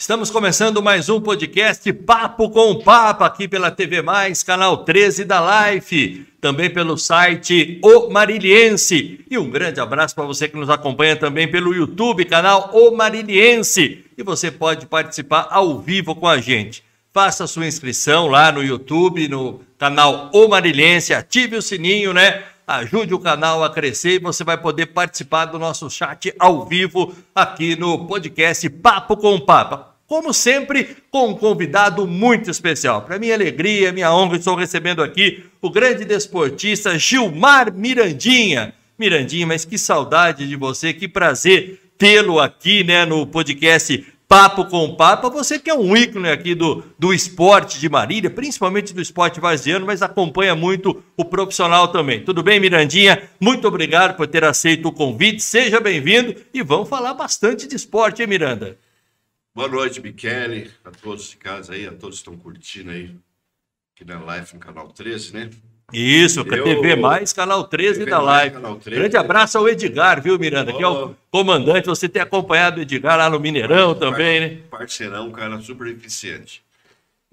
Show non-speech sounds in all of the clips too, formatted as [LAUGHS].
Estamos começando mais um podcast Papo com o Papa aqui pela TV Mais, canal 13 da Life, também pelo site O Mariliense. E um grande abraço para você que nos acompanha também pelo YouTube, canal O Mariliense. E você pode participar ao vivo com a gente. Faça sua inscrição lá no YouTube, no canal O Mariliense, ative o sininho, né? ajude o canal a crescer e você vai poder participar do nosso chat ao vivo aqui no podcast Papo com o Papa como sempre, com um convidado muito especial. Para minha alegria, minha honra, estou recebendo aqui o grande desportista Gilmar Mirandinha. Mirandinha, mas que saudade de você, que prazer tê-lo aqui né, no podcast Papo com Papa. Você que é um ícone aqui do, do esporte de Marília, principalmente do esporte vaziano, mas acompanha muito o profissional também. Tudo bem, Mirandinha? Muito obrigado por ter aceito o convite. Seja bem-vindo e vamos falar bastante de esporte, hein, Miranda? Boa noite, Michele, a todos de casa aí, a todos que estão curtindo aí aqui na live no canal 13, né? Isso, eu... TV Mais, canal 13 TV da live. Canal 13. Grande abraço ao Edgar, viu, Miranda? Oh. Que é o comandante. Você tem acompanhado o Edgar lá no Mineirão também, né? Parceirão, cara super eficiente.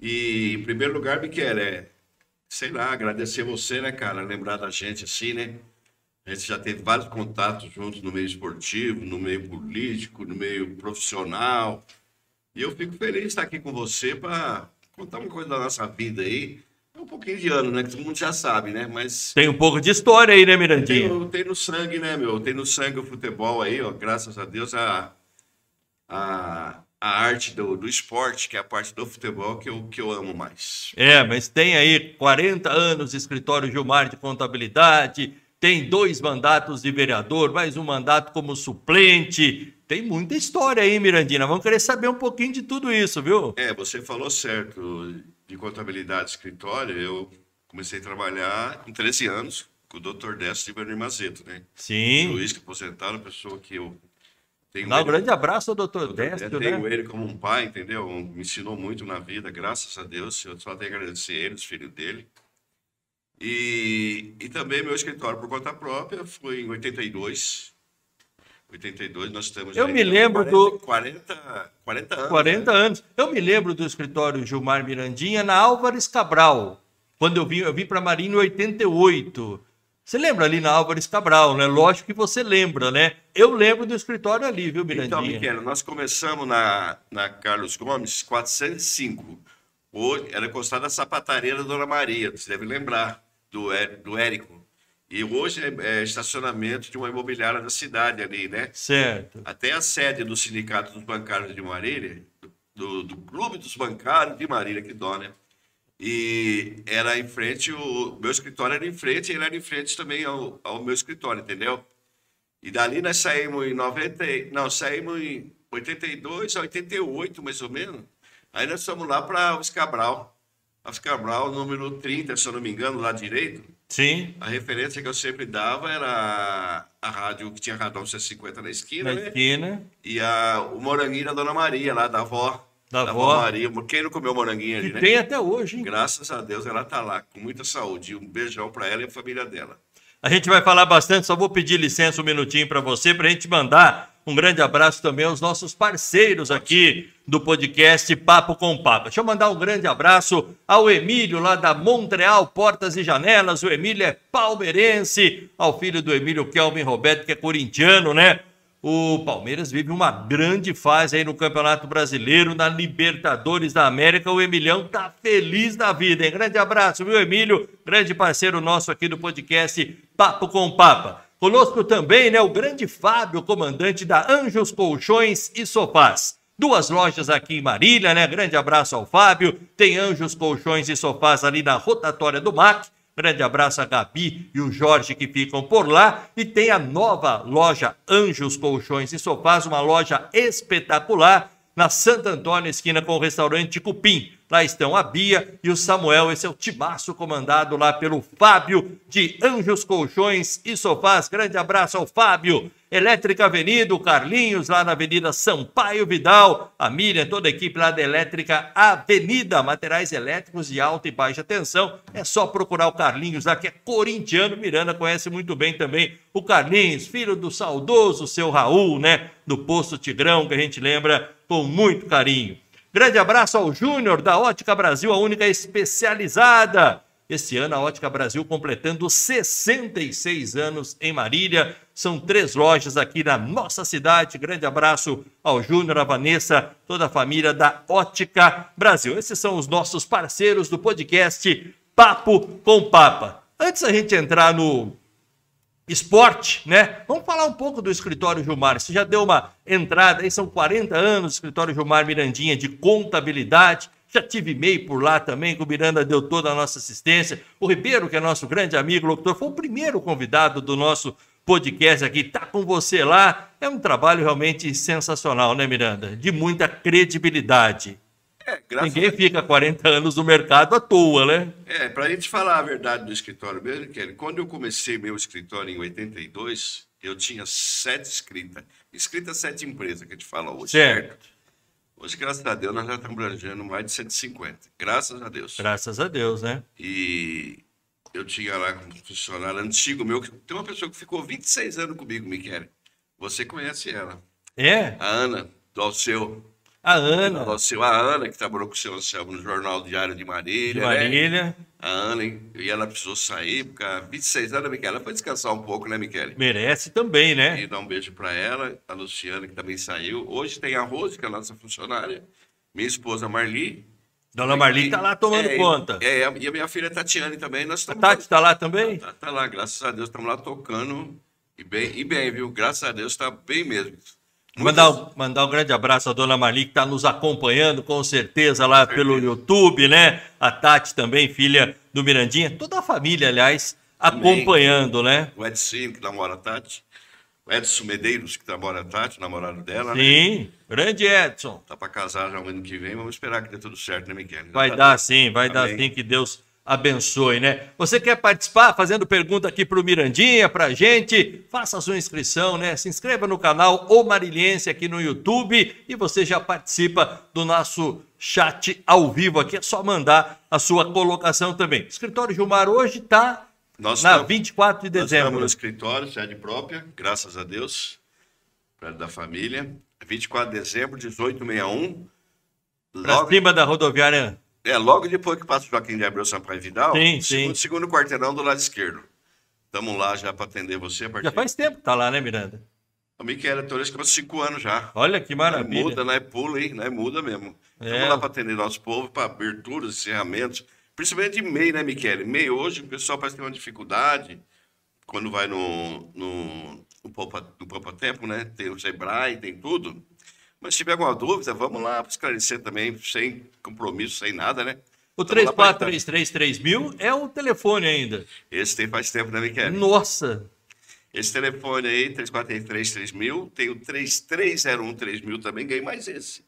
E, em primeiro lugar, Michele, é, sei lá, agradecer você, né, cara? Lembrar da gente assim, né? A gente já teve vários contatos juntos no meio esportivo, no meio político, no meio profissional. E eu fico feliz de estar aqui com você para contar uma coisa da nossa vida aí. É um pouquinho de ano, né? Que todo mundo já sabe, né? Mas. Tem um pouco de história aí, né, Mirandinha? Tem, tem no sangue, né, meu? Tem no sangue o futebol aí, ó. Graças a Deus, a, a, a arte do, do esporte, que é a parte do futebol que eu, que eu amo mais. É, mas tem aí 40 anos de escritório Gilmar de contabilidade, tem dois mandatos de vereador, mais um mandato como suplente, tem muita história aí, Mirandina. Vamos querer saber um pouquinho de tudo isso, viu? É, você falou certo. De contabilidade escritório, eu comecei a trabalhar com 13 anos com o Dr. Décio de Mazeto, né? Sim. Luiz, que aposentaram, pessoa que eu tenho. Ele... um grande abraço ao Dr. Décio, né? Tenho ele como um pai, entendeu? Me ensinou muito na vida, graças a Deus. Eu só tenho que agradecer ele, os filhos dele. E, e também meu escritório por conta própria foi em 82, 82 nós estamos. Eu me lembro 40, do. 40, 40 anos. 40 né? anos. Eu me lembro do escritório Gilmar Mirandinha na Álvares Cabral. Quando eu vim, eu vim para Marinho em 88. Você lembra ali na Álvares Cabral, né? Lógico que você lembra, né? Eu lembro do escritório ali, viu, Mirandinha? Então, Miquel, nós começamos na, na Carlos Gomes 405. Hoje era encostada a sapataria da Dona Maria, você deve lembrar, do, do Érico. E hoje é, é, estacionamento de uma imobiliária da cidade ali, né? Certo. Até a sede do Sindicato dos Bancários de Marília, do, do Clube dos Bancários de Marília, que dó, né? E era em frente, o meu escritório era em frente, e ele era em frente também ao, ao meu escritório, entendeu? E dali nós saímos em 90, não, saímos em 82 a 88, mais ou menos. Aí nós fomos lá para Alves Cabral. Alves Cabral, número 30, se eu não me engano, lá direito. Sim. A referência que eu sempre dava era a rádio que tinha a Radão 150 na esquina, na né? esquina. E a, o moranguinho da Dona Maria, lá da avó. Da, da avó. Maria. Quem não comeu moranguinho ali, né? tem até hoje, hein? Graças a Deus ela tá lá, com muita saúde. Um beijão para ela e a família dela. A gente vai falar bastante, só vou pedir licença um minutinho para você, para a gente mandar um grande abraço também aos nossos parceiros aqui do podcast Papo com Papa. Deixa eu mandar um grande abraço ao Emílio, lá da Montreal Portas e Janelas. O Emílio é palmeirense, ao filho do Emílio Kelvin Roberto, que é corintiano, né? O Palmeiras vive uma grande fase aí no Campeonato Brasileiro, na Libertadores da América. O Emilhão tá feliz da vida, hein? Grande abraço, viu, Emílio? Grande parceiro nosso aqui do podcast Papo com Papa. Conosco também, né, o grande Fábio, comandante da Anjos Colchões e Sofás. Duas lojas aqui em Marília, né? Grande abraço ao Fábio. Tem Anjos Colchões e Sofás ali na rotatória do MAC. Grande abraço a Gabi e o Jorge que ficam por lá. E tem a nova loja Anjos Colchões e Sofás, uma loja espetacular na Santo Antônio, esquina com o restaurante Cupim. Lá estão a Bia e o Samuel. Esse é o timaço comandado lá pelo Fábio de Anjos Colchões e Sofás. Grande abraço ao Fábio. Elétrica Avenida, o Carlinhos, lá na Avenida Sampaio Vidal. A Miriam, toda a equipe lá da Elétrica Avenida. Materiais elétricos de alta e baixa tensão. É só procurar o Carlinhos lá, que é corintiano. Miranda conhece muito bem também o Carlinhos, filho do saudoso seu Raul, né? Do Posto Tigrão, que a gente lembra com muito carinho. Grande abraço ao Júnior da Ótica Brasil, a única especializada. Este ano a Ótica Brasil completando 66 anos em Marília. São três lojas aqui na nossa cidade. Grande abraço ao Júnior, à Vanessa, toda a família da Ótica Brasil. Esses são os nossos parceiros do podcast Papo com Papa. Antes a gente entrar no esporte, né? Vamos falar um pouco do escritório Gilmar. Você já deu uma entrada aí, são 40 anos, escritório Gilmar Mirandinha de contabilidade. Já tive e-mail por lá também, que o Miranda deu toda a nossa assistência. O Ribeiro, que é nosso grande amigo, locutor, foi o primeiro convidado do nosso podcast aqui. Tá com você lá. É um trabalho realmente sensacional, né, Miranda? De muita credibilidade. É, Ninguém fica 40 anos no mercado à toa, né? É, para a gente falar a verdade do escritório mesmo, Kelly, quando eu comecei meu escritório em 82, eu tinha sete escritas. Escrita sete empresas que a gente fala hoje. Certo. certo? Hoje, graças a Deus, nós já estamos abrangendo mais de 150. Graças a Deus. Graças a Deus, né? E eu tinha lá um funcionário antigo meu, que tem uma pessoa que ficou 26 anos comigo, Miquel. Você conhece ela. É? A Ana, do Alceu. A Ana. A Ana, que trabalhou com o seu Anselmo no Jornal Diário de Marília. De Marília. Né? A Ana, e ela precisou sair, porque há 26 anos, Miquel, ela foi descansar um pouco, né, Miquel? Merece também, né? E dar um beijo para ela, a Luciana, que também saiu. Hoje tem a Rose, que é a nossa funcionária, minha esposa Marli. Dona Marli está lá tomando é, conta. É, e a minha filha Tatiane também. Nós a Tati está lá também? Está tá lá, graças a Deus, estamos lá tocando. E bem, e bem, viu? Graças a Deus está bem mesmo. Mandar, um, mandar um grande abraço à dona Marli, que está nos acompanhando com certeza lá pelo YouTube, né? A Tati também, filha do Mirandinha. Toda a família, aliás, acompanhando, né? O Edson, que namora a Tati. O Edson Medeiros, que namora a Tati, namorado dela, né? Sim, né? grande Edson. Tá para casar já no ano que vem, vamos esperar que dê tudo certo, né, Miquel? Vai tá dar sim, vai Amém. dar sim, que Deus abençoe, né? Você quer participar fazendo pergunta aqui para o Mirandinha, para a gente? Faça a sua inscrição, né? Se inscreva no canal O Mariliense aqui no YouTube e você já participa do nosso chat ao vivo aqui. É só mandar a sua colocação também. Escritório Gilmar hoje está na estamos, 24 de dezembro. Nós estamos no escritório, sede própria, graças a Deus, perto da família. 24 de dezembro, 1861. Para cima da rodoviária é, logo depois que passa o Joaquim de Abreu Sampaio Vidal, sim, segundo, sim. segundo quarteirão do lado esquerdo. Estamos lá já para atender você a partir... Já faz tempo que tá lá, né, Miranda? A Miquel Torres que cinco anos já. Olha que maravilha. Não é muda, não é pula, hein? Não é muda mesmo. Estamos é. lá para atender nosso povo, para aberturas, encerramentos. Principalmente de MEI, né, Miquel? MEI hoje, o pessoal parece ter uma dificuldade quando vai no, no, no, Poupa, no Poupa Tempo, né? Tem o Sebrae, tem tudo. Mas se tiver alguma dúvida, vamos lá esclarecer também, sem compromisso, sem nada, né? O 34333000 é o telefone ainda. Esse tem faz tempo, né, Miquel? Nossa! Esse telefone aí, 34333000, tem o 33013000 também, ganhei mais esse.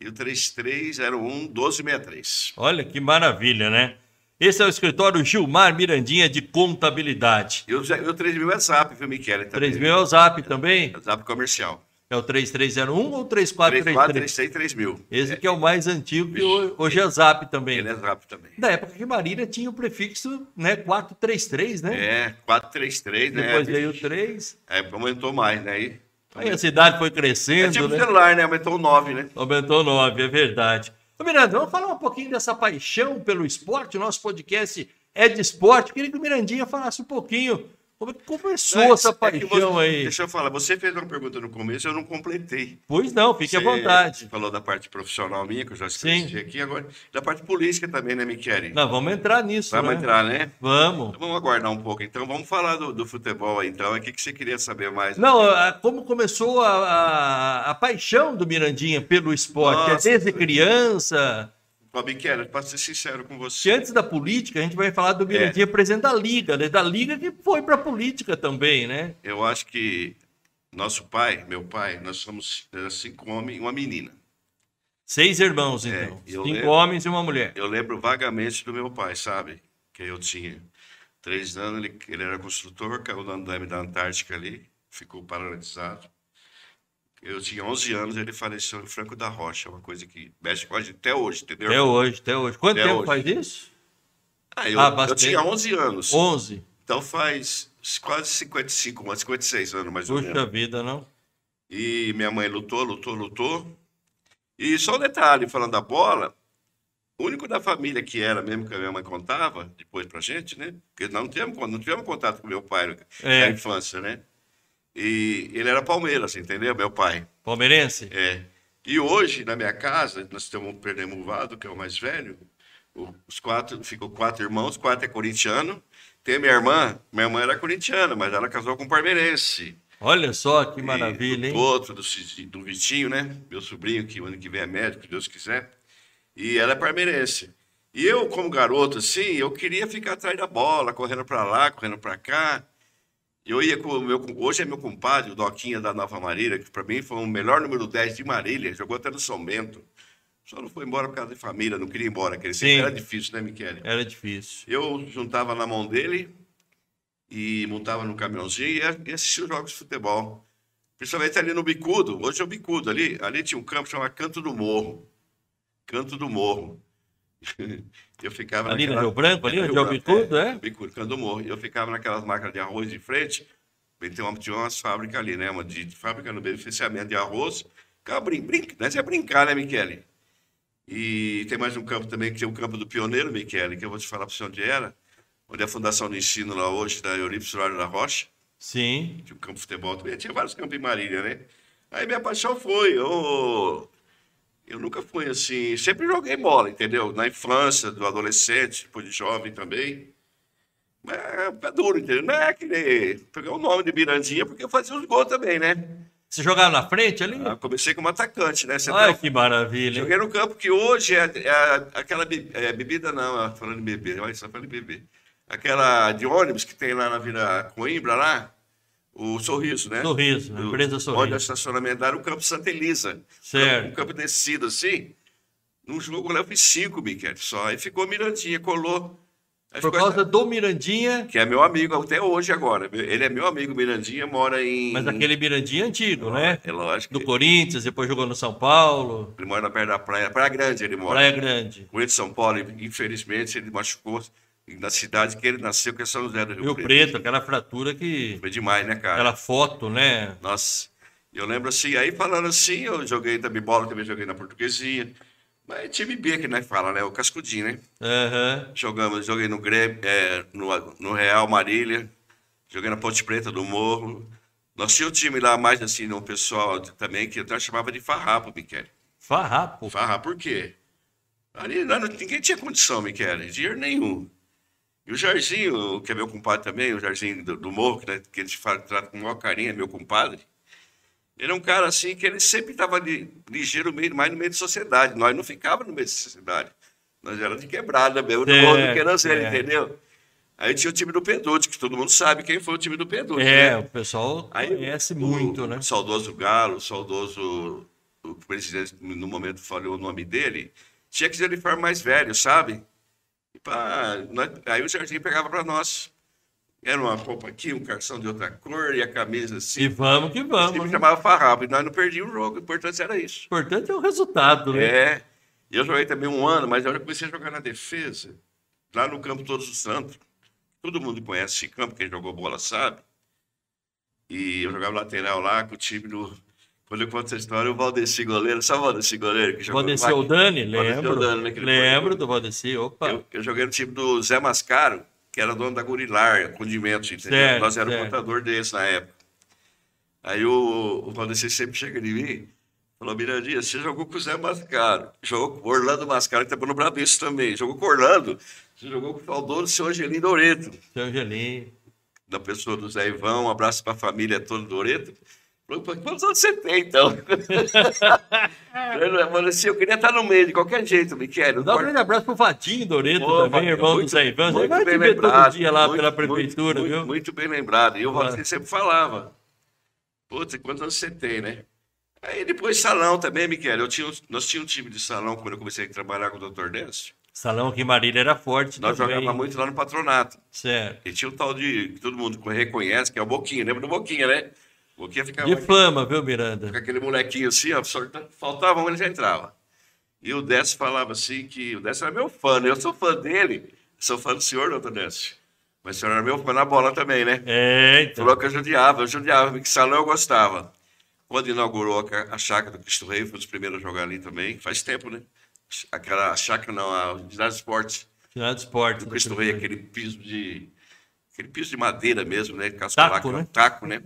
E o 3301-1263. Olha que maravilha, né? Esse é o escritório Gilmar Mirandinha de Contabilidade. E o, o 3000 é Zap, viu, Miquel? 3000 é o Zap também? É Zap comercial. É o 3301 ou 3433? 3436 mil. Esse é. que é o mais antigo, que hoje é Zap também. Ele é Zap também. Da época que Marília tinha o prefixo né, 433, né? É, 433, né? Depois veio o 3. É, aumentou mais, né? Aí, Aí a cidade foi crescendo. É tipo né? celular, né? Aumentou 9, né? Aumentou 9, é verdade. Ô, Miranda, vamos falar um pouquinho dessa paixão pelo esporte. O nosso podcast é de esporte. Queria que o Mirandinha falasse um pouquinho como é que começou não, essa é paixão você, aí? Deixa eu falar, você fez uma pergunta no começo, eu não completei. Pois não, fique você à vontade. falou da parte profissional minha, que eu já escrevi aqui, agora da parte política também, né, Michele? Não, vamos entrar nisso, Vamos né? entrar, né? Vamos. Então, vamos aguardar um pouco. Então, vamos falar do, do futebol aí, então. O que, que você queria saber mais? Não, como começou a, a, a paixão do Mirandinha pelo esporte? Nossa, é desde criança... Michele, para ser sincero com você. Que antes da política, a gente vai falar do Mirandinha, é. presidente da Liga, né? Da Liga que foi para a política também, né? Eu acho que nosso pai, meu pai, nós somos cinco homens e uma menina. Seis irmãos, é, então. É, Cinco lembro, homens e uma mulher. Eu lembro vagamente do meu pai, sabe? Que eu tinha três anos, ele, ele era construtor, caiu no andame da Antártica ali, ficou paralisado. Eu tinha 11 anos, ele faleceu em Franco da Rocha, uma coisa que mexe com a gente até hoje, entendeu? Até hoje, até hoje. Quanto até tempo hoje. faz isso? Ah, eu, ah, eu tinha 11 anos. 11? Então faz quase 55, 56 anos mais Puxa ou menos. Puxa vida, não? E minha mãe lutou, lutou, lutou. E só um detalhe, falando da bola, o único da família que era mesmo que a minha mãe contava, depois pra gente, né? Porque nós não tivemos, não tivemos contato com meu pai É. na infância, né? E ele era Palmeiras, entendeu? Meu pai. Palmeirense? É. E hoje, na minha casa, nós temos um Pernambuco, que é o mais velho. o- Os quatro, ficou quatro irmãos, quatro é corintiano. Tem a minha irmã, minha irmã era corintiana, mas ela casou com um palmeirense. Olha só que maravilha, hein? do outro, do, do Vitinho, né? Meu sobrinho, que o ano que vem é médico, se Deus quiser. E ela é palmeirense. E eu, como garoto, assim, eu queria ficar atrás da bola, correndo para lá, correndo para cá. Eu ia com o meu. Hoje é meu compadre, o Doquinha da Nova Marília, que para mim foi o melhor número 10 de Marília, jogou até no São Bento. Só não foi embora por causa de família, não queria ir embora, aquele sempre era difícil, né, Michele? Era difícil. Eu juntava na mão dele e montava no caminhãozinho e e assistia os jogos de futebol. Principalmente ali no Bicudo, hoje é o Bicudo, ali, ali tinha um campo chamado Canto do Morro. Canto do Morro. [LAUGHS] Eu ficava Ali no naquela- Rio Branco, ali [LAUGHS] onde é o Bicudo, é? Bicudo, Canto do Morro. E eu ficava naquelas máquinas de arroz de frente, tem uma, tinha umas fábricas ali, né? Uma de, de fábrica no beneficiamento de arroz. Ficava brin, brin, né? Você ia brincar, né, Michele? E tem mais um campo também, que é o campo do Pioneiro, Michele, que eu vou te falar para você onde era, onde é a Fundação do Ensino lá hoje, da Eurípides Soares da Rocha, Sim. tinha um campo de futebol também, tinha vários campos em Marília, né? Aí minha paixão foi, eu, eu nunca fui assim, sempre joguei bola, entendeu? Na infância, do adolescente, depois de jovem também. Mas é duro, entendeu? Não é que nem pegar o nome de Mirandinha, porque eu fazia os gols também, né? Você jogava na frente ali? Eu comecei como atacante, né? Você Ai, tá- que maravilha. Joguei no campo que hoje é, é aquela be- é, bebida, não, é falando em beber, olha só falando em beber. Aquela de ônibus que tem lá na Vila Coimbra, lá, o Sorriso, né? Sorriso, a empresa Onde Sorriso. é o estacionamento era o campo Santa Elisa. Certo. Um campo descido assim. Num jogo eu fiz cinco, Miquel, só. Aí ficou Mirandinha, colou. Aí Por causa do Mirandinha, Que é meu amigo até hoje agora. Ele é meu amigo, Mirandinha, mora em... mas aquele Mirandinha antigo, né? É lógico. Do Corinthians, depois jogou no São Paulo, Ele mora perto da praia. Praia Grande ele mora. Praia Grande. com ele de São Paulo, infelizmente, ele machucou na cidade que ele nasceu, que é São José do Rio, Rio Preto, aquela fratura que. Foi demais, né, cara? Aquela foto, né? Nossa, eu lembro assim, aí falando assim, eu joguei também bola, também joguei na portuguesinha. Mas time B que nós fala, né? O Cascudinho, né? Aham. Jogamos, joguei no Grêmio, é, no, no Real Marília, joguei na Ponte Preta do Morro. Nós tínhamos um time lá mais assim, no pessoal também, que eu chamava de farrapo, Miquel. Farrapo. Farra, por quê? Ali não- ninguém tinha condição, Miquel, dinheiro nenhum. E o Jarzinho, que é meu compadre também, o Jarzinho do, do Morro, que, né, que ele fala, trata com o maior carinho, é meu compadre. Ele é um cara assim que ele sempre estava ligeiro meio, mais no meio de sociedade. Nós não ficávamos no meio de sociedade. Nós éramos de quebrada mesmo, do Certo, morro do Queranzeira, certo. entendeu? Aí tinha o time do Peducci, que todo mundo sabe quem foi o time do Peducci. É, né? o pessoal Aí, conhece o- muito, né? O saudoso Galo, o saudoso. O presidente, no momento, falou o nome dele. Tinha que ser uniforme mais velho, sabe? E nós- aí o Jardim pegava para nós. Era uma roupa aqui, um calção de outra cor e a camisa assim. E vamos que Ele vamos. me né? chamava farrapo e nós não perdíamos o jogo. O importante era isso. O importante é o resultado, né? É. Eu joguei também um ano, mas eu já comecei a jogar na defesa, lá no campo Todos os Santos. Todo mundo conhece esse campo, quem jogou bola sabe. E eu jogava lateral lá com o time do. Quando eu conto essa história, o Valdeci goleiro, sabe o Valdeci goleiro que jogou Valdeci lembro. Oldani, lembro foi- do Valdeci, opa. Eu, eu joguei no time do Zé Mascaro, que era dono da Gurilar, condimentos, entendeu? Certo, Nós éramos contador deles na época. Aí o, o Valdeci sempre chega em mim falou, Mirandinha, você jogou com o Zé Mascaro, jogou com o Orlando Mascaro, que estava no Bradesco também, jogou com o Orlando, você jogou com o saudoso seu Angelim Doreto, Seu Angelim. da pessoa do Zé Ivão, um abraço para a família toda do Doreto. Falou, "Pô, quantos anos você tem, então? eu [LAUGHS] falei assim, eu queria estar no meio, de qualquer jeito, Miquel. não Dá um grande abraço pro Vadinho Doreto Pô, também, Vadinho, irmão do muito- Zé Ivan. Você muito vai te bem ver todo lembrado, dia lá muito- pela prefeitura, muito, viu? Muito bem lembrado. E o Claro. Valdir sempre falava. Putz, quantos anos você tem, né? Aí depois salão também, Miquel. Eu tinha, nós tínhamos um time de salão quando eu comecei a trabalhar com o Dr. Décio. Salão aqui em Marília era forte Nós também. jogávamos muito lá no patronato. Certo. E tinha um tal de, que todo mundo reconhece, que é o Boquinha. Lembra do Boquinha, né? O Boquinha ficava De aqui fama, viu, Miranda? com aquele molequinho assim, ó, faltava um, ele já entrava. E o Décio falava assim que o Décio era meu fã, né? Eu sou fã dele, sou fã do senhor, doutor Décio. Mas o senhor era meu fã na bola também, né? É, então. Falou que eu judiava, eu judiava, que salão eu gostava. quando inaugurou a, a chácara do Cristo Rei, foi um dos primeiros a jogar ali também. Faz tempo, né? Aquela chácara, não, a Unidade de Esporte. Unidade de Esporte. Do Cristo Rei, aquele piso de. Aquele piso de madeira mesmo, né? Taco, né? taco, né?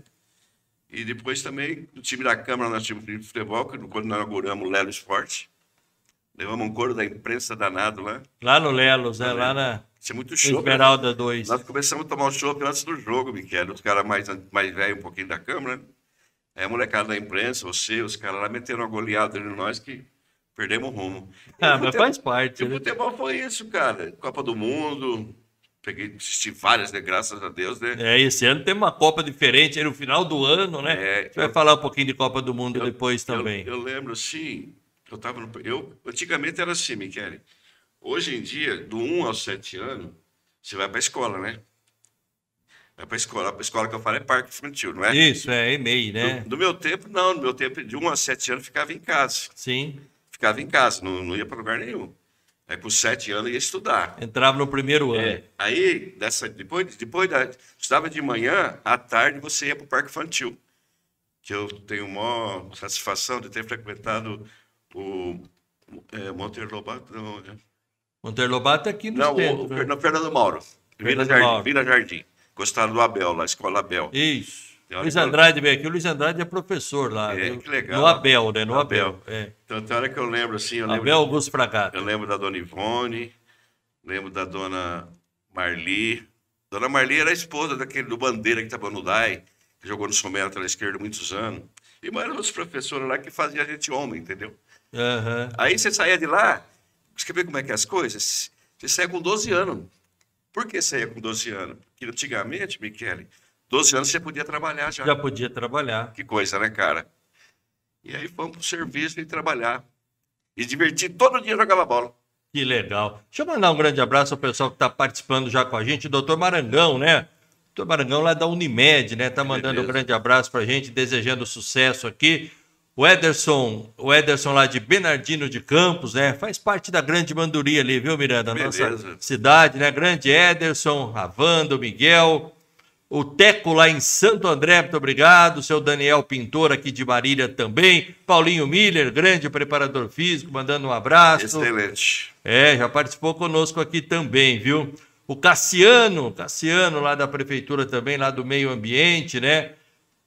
E depois também, no time da Câmara, nós tínhamos de futebol, que quando nós inauguramos o Lelo Esporte, levamos um coro da imprensa danado lá. Lá no Lelos, né? Lá na. Isso é muito show. Esmeralda 2. Nós começamos a tomar o chopp antes do jogo, Miquel. Os caras mais, mais velhos um pouquinho da Câmara. Aí a molecada da imprensa, você, os caras lá meteram uma goleada em nós que perdemos o rumo. [LAUGHS] Ah, mas faz parte. O né? futebol foi isso, cara. Copa do Mundo, peguei, assisti várias, né? Graças a Deus, né? É, esse ano tem uma Copa diferente aí no final do ano, né? É, Você eu, vai falar um pouquinho de Copa do Mundo eu, depois também. Eu, eu, lembro, sim, eu tava no, eu Antigamente era assim, Michele. Hoje em dia, do 1 aos 7 anos, você vai para a escola, né? Vai para a escola. A escola que eu falo é parque infantil, não é? Isso, é EMEI, né? Do, do, meu tempo, não. No meu tempo, de 1 a 7 anos, ficava em casa. Sim. Ficava em casa, não, não ia para lugar nenhum. Aí, com 7 anos, ia estudar. Entrava no primeiro ano. É. Aí, dessa, depois, depois da. Estudava de manhã, à tarde, você ia para o parque infantil. Que eu tenho maior satisfação de ter frequentado o é, Monteiro Lobato. Não, é. Monteiro Lobato é aqui no não, centro. O, né? No Fernando Mauro. Vila Jardim, Vila Jardim. Gostaram do Abel, lá, Escola Abel. Isso. Luiz Andrade veio aqui. O Luiz Andrade é professor lá. É, que legal. No Abel, né? No Abel. Abel. É. Então, tem hora que eu lembro assim. Eu lembro, Abel Augusto Fragato. Eu lembro da dona Ivone, lembro da dona Marli. Dona Marli era a esposa daquele do Bandeira que estava no DAI, que jogou no Somero pela esquerda muitos anos. E mais outros professores lá que faziam a gente homem, entendeu? Uhum. Aí você saía de lá, você quer ver como é que é as coisas? Você saia com 12 anos. Por que saía com 12 anos? Porque antigamente, Michele, 12 anos você podia trabalhar já. Já podia trabalhar. Que coisa, né, cara? E aí fomos pro serviço e trabalhar. E divertir, todo dia jogava bola. Que legal. Deixa eu mandar um grande abraço ao pessoal que está participando já com a gente, doutor Marangão, né? Doutor Marangão lá da Unimed, né? Tá mandando Beleza. um grande abraço para a gente, desejando sucesso aqui. O Ederson, o Ederson lá de Bernardino de Campos, né? Faz parte da grande manduria ali, viu, Miranda? Beleza. Nossa cidade, né? Grande Ederson, Ravando, Miguel, o Teco lá em Santo André, muito obrigado. O seu Daniel Pintor aqui de Marília também. Paulinho Miller, grande preparador físico, mandando um abraço. Excelente. É, já participou conosco aqui também, viu? O Cassiano, Cassiano lá da prefeitura também, lá do meio ambiente, né?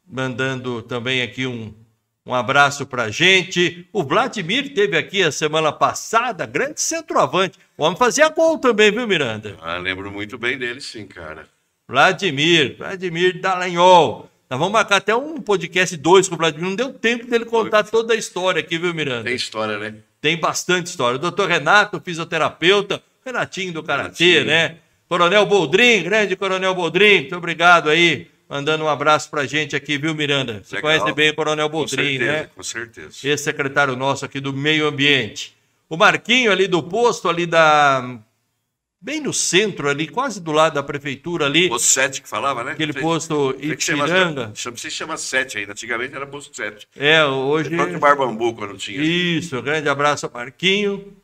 Mandando também aqui um um abraço para gente. O Vladimir teve aqui a semana passada, grande centroavante. O homem fazia gol também, viu, Miranda? Ah, lembro muito bem dele, sim, cara. Vladimir, Vladimir Dallagnol. Nós vamos marcar até um podcast dois com o Vladimir. Não deu tempo dele contar toda a história aqui, viu, Miranda? Tem história, né? Tem bastante história. O doutor Renato, fisioterapeuta, Renatinho do Karatê, né? Coronel Boldrin, grande Coronel Boldrin, muito obrigado aí mandando um abraço para a gente aqui, viu, Miranda? Você Legal. conhece bem o Coronel Boldrin, né? Com certeza. Esse secretário nosso aqui do Meio Ambiente. O Marquinho ali do posto, ali da. Bem no centro ali, quase do lado da prefeitura ali. Posto 7 que falava, né? Aquele posto Ipiranga. Chama, se chama 7 ainda, antigamente era posto 7. É, hoje... É próprio Barbambu quando tinha. Isso, grande abraço ao Marquinho.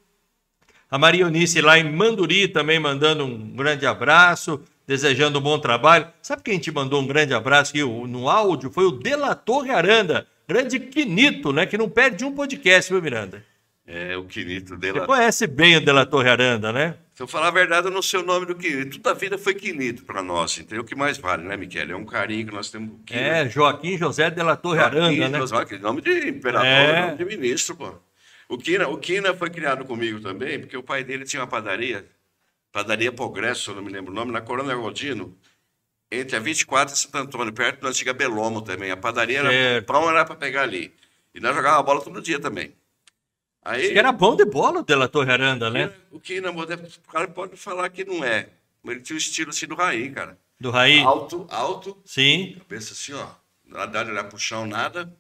A Maria Eunice lá em Manduri também mandando um grande abraço desejando um bom trabalho. Sabe quem te mandou um grande abraço aqui no áudio? Foi o Delator Aranda, grande Quinito, né? Que não perde um podcast, viu, Miranda? É, o Quinito dela. Você conhece bem o Delator Aranda, né? Eu falar a verdade, eu não sei o nome do Quinito. Toda a vida foi Quinito para nós, entendeu? O que mais vale, né, Miquel? É um carinho que nós temos. É, Joaquim José Delator Aranda, né? José, nome de imperador, é. nome de ministro, pô. O Quina, o Quina foi criado comigo também, porque o pai dele tinha uma padaria Padaria Progresso, não me lembro o nome, na Coronel Godino, entre a 24 e Santo Antônio, perto da antiga Belomo também. A padaria era, pão era para pegar ali. E nós jogávamos bola todo dia também. Aí, era bom de bola de La Torre Aranda, né? O que na o cara pode falar que não é, mas ele tinha o estilo assim do Raí, cara. Do Raí? Alto, alto. Sim. Cabeça assim, ó. Nada olhar pro chão, nada.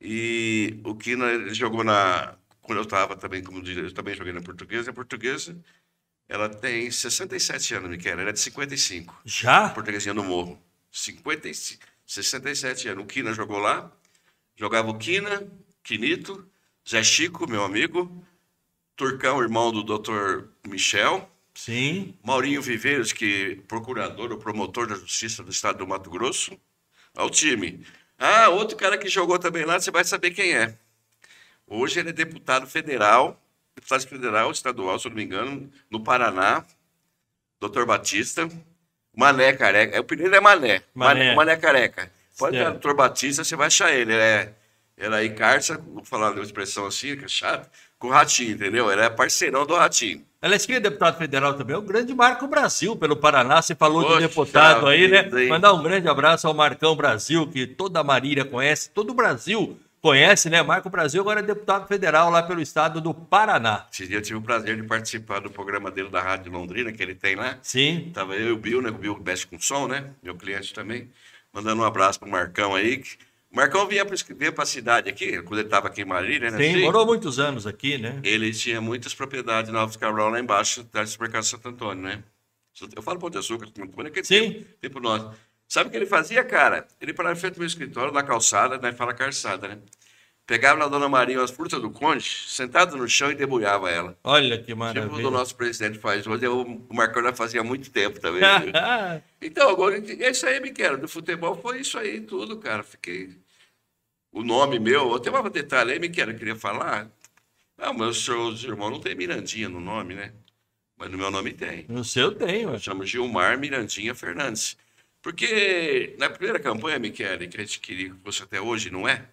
E o Kina, ele jogou na. Quando eu estava também, como eu também joguei na portuguesa, a portuguesa ela tem 67 anos, Miquel. Ela é de 55. Já? Portuguesinha do Morro. 55, 67 anos. O Quina jogou lá. Jogava o Quina, Quinito, Zé Chico, meu amigo. Turcão, irmão do doutor Michel. Sim. Maurinho Viveiros, que procurador ou promotor da Justiça do Estado do Mato Grosso. Ao time. Ah, outro cara que jogou também lá, você vai saber quem é. Hoje ele é deputado federal, deputado federal, estadual, se eu não me engano, no Paraná. Doutor Batista. Mané Careca. É, o primeiro é Mané. Mané, Mané Careca. Pode ter Doutor Batista, você vai achar ele. Ele é, era aí carça, vou falar uma expressão assim, que é chato, com o Ratinho, entendeu? É parceirão do Ratinho. Ela é que é deputado federal também, é o grande Marco Brasil, pelo Paraná. Você falou Poxa, de deputado aí, né? Hein? Mandar um grande abraço ao Marcão Brasil, que toda a Marília conhece, todo o Brasil conhece, né? Marco Brasil agora é deputado federal lá pelo estado do Paraná. Esse dia eu tive o prazer de participar do programa dele da Rádio Londrina, que ele tem lá. Sim. Tava eu e o Bill, né? O Bill mexe com som, né? Meu cliente também. Mandando um abraço pro Marcão aí. O Marcão vinha para a cidade aqui, quando ele estava aqui em Marília, né? Sim, morou muitos anos aqui, né? Ele tinha muitas propriedades na Alves Cabral lá embaixo, da supermercado Santo Antônio, né? Eu falo Pão de Açúcar, Santo Antônio, aquele Sim. tempo, tempo nosso. Sabe o que ele fazia, cara? Ele parava frente do meu escritório, na calçada, né? Fala calçada, né? Pegava na Dona Maria as frutas do conde, sentado no chão e debulhava ela. Olha que maravilha. Tipo o do nosso presidente faz hoje, o Marcão já fazia muito tempo também. [LAUGHS] então, agora, é isso aí, Miquel. Do futebol foi isso aí tudo, cara. Fiquei... O nome meu, até um detalhe aí, Miquel, eu queria falar. Ah, meus seus irmãos não tem Mirandinha no nome, né? Mas no meu nome tem. No seu tem, Eu chamo Gilmar Mirandinha Fernandes. Porque na primeira campanha, Michele, que a gente queria que fosse até hoje, não é?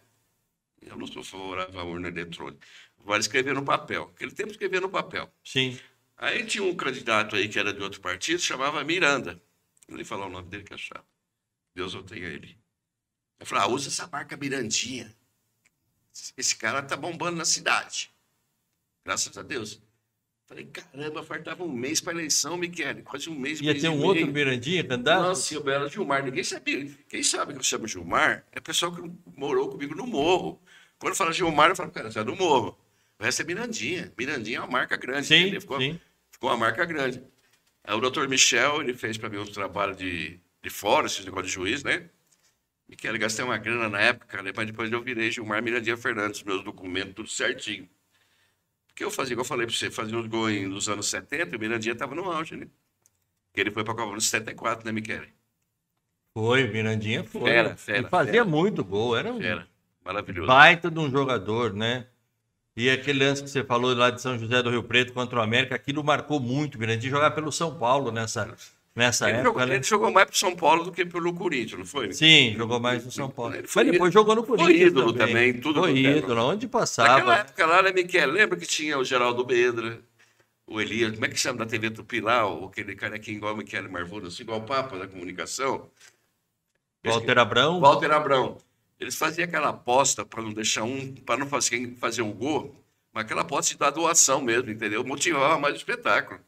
Eu não sou favorável à urna eletrônica. Vale escrever no papel. Aquele tempo escrever no papel. Sim. Aí tinha um candidato aí que era de outro partido, chamava Miranda. Eu nem falar o nome dele que achava. Deus eu tenha ele. Eu falei, ah, usa essa marca Mirandinha. Esse cara tá bombando na cidade. Graças a Deus. Falei, caramba, faltava um mês para a eleição, Michele. Quase um mês. Ia mês ter um outro Mirandinha candidato? Nossa, eu era Gilmar. Ninguém sabia. Quem sabe que eu chamo Gilmar é pessoal que morou comigo no morro. Quando fala Gilmar, eu falo, cara, você é do morro. O resto é Mirandinha. Mirandinha é uma marca grande. Sim, ficou, sim. ficou uma marca grande. Aí o doutor Michel, ele fez para mim um trabalho de, de fora, esse negócio de juiz, né? Michele, gastei uma grana na época, cara, mas depois eu virei Gilmar Mirandinha Fernandes, meus documentos, tudo certinho. Porque eu fazia, igual eu falei para você, fazia uns gols nos anos 70 e o Mirandinha estava no auge, né? Porque ele foi para a Copa de 74, né, Michele? Foi, Mirandinha foi. Fera, fera. E fazia fera. muito gol, era um Fera. Maravilhoso. baita de um jogador, né? E aquele lance que você falou lá de São José do Rio Preto contra o América, aquilo marcou muito Mirandinha jogar pelo São Paulo nessa, nessa Ele época, jogou, né? ele jogou mais pro São Paulo do que pelo Corinthians, não foi? Sim, jogou mais no São Paulo. Ele foi Mas depois jogou no foi Corinthians ídolo também, tudo Foi ídolo, onde Naquela passava. época lá, né, Miquel? Lembra que tinha o Geraldo Bedra, o Elias, como é que chama da TV Tupi lá, o- aquele igual o Michele Marvuno, assim, igual o Papa da comunicação? Walter Abrão. Walter Abrão. Eles faziam aquela aposta para não deixar um, para não fazer, fazer um gol, mas aquela aposta de dar doação mesmo, entendeu? Motivava mais o espetáculo.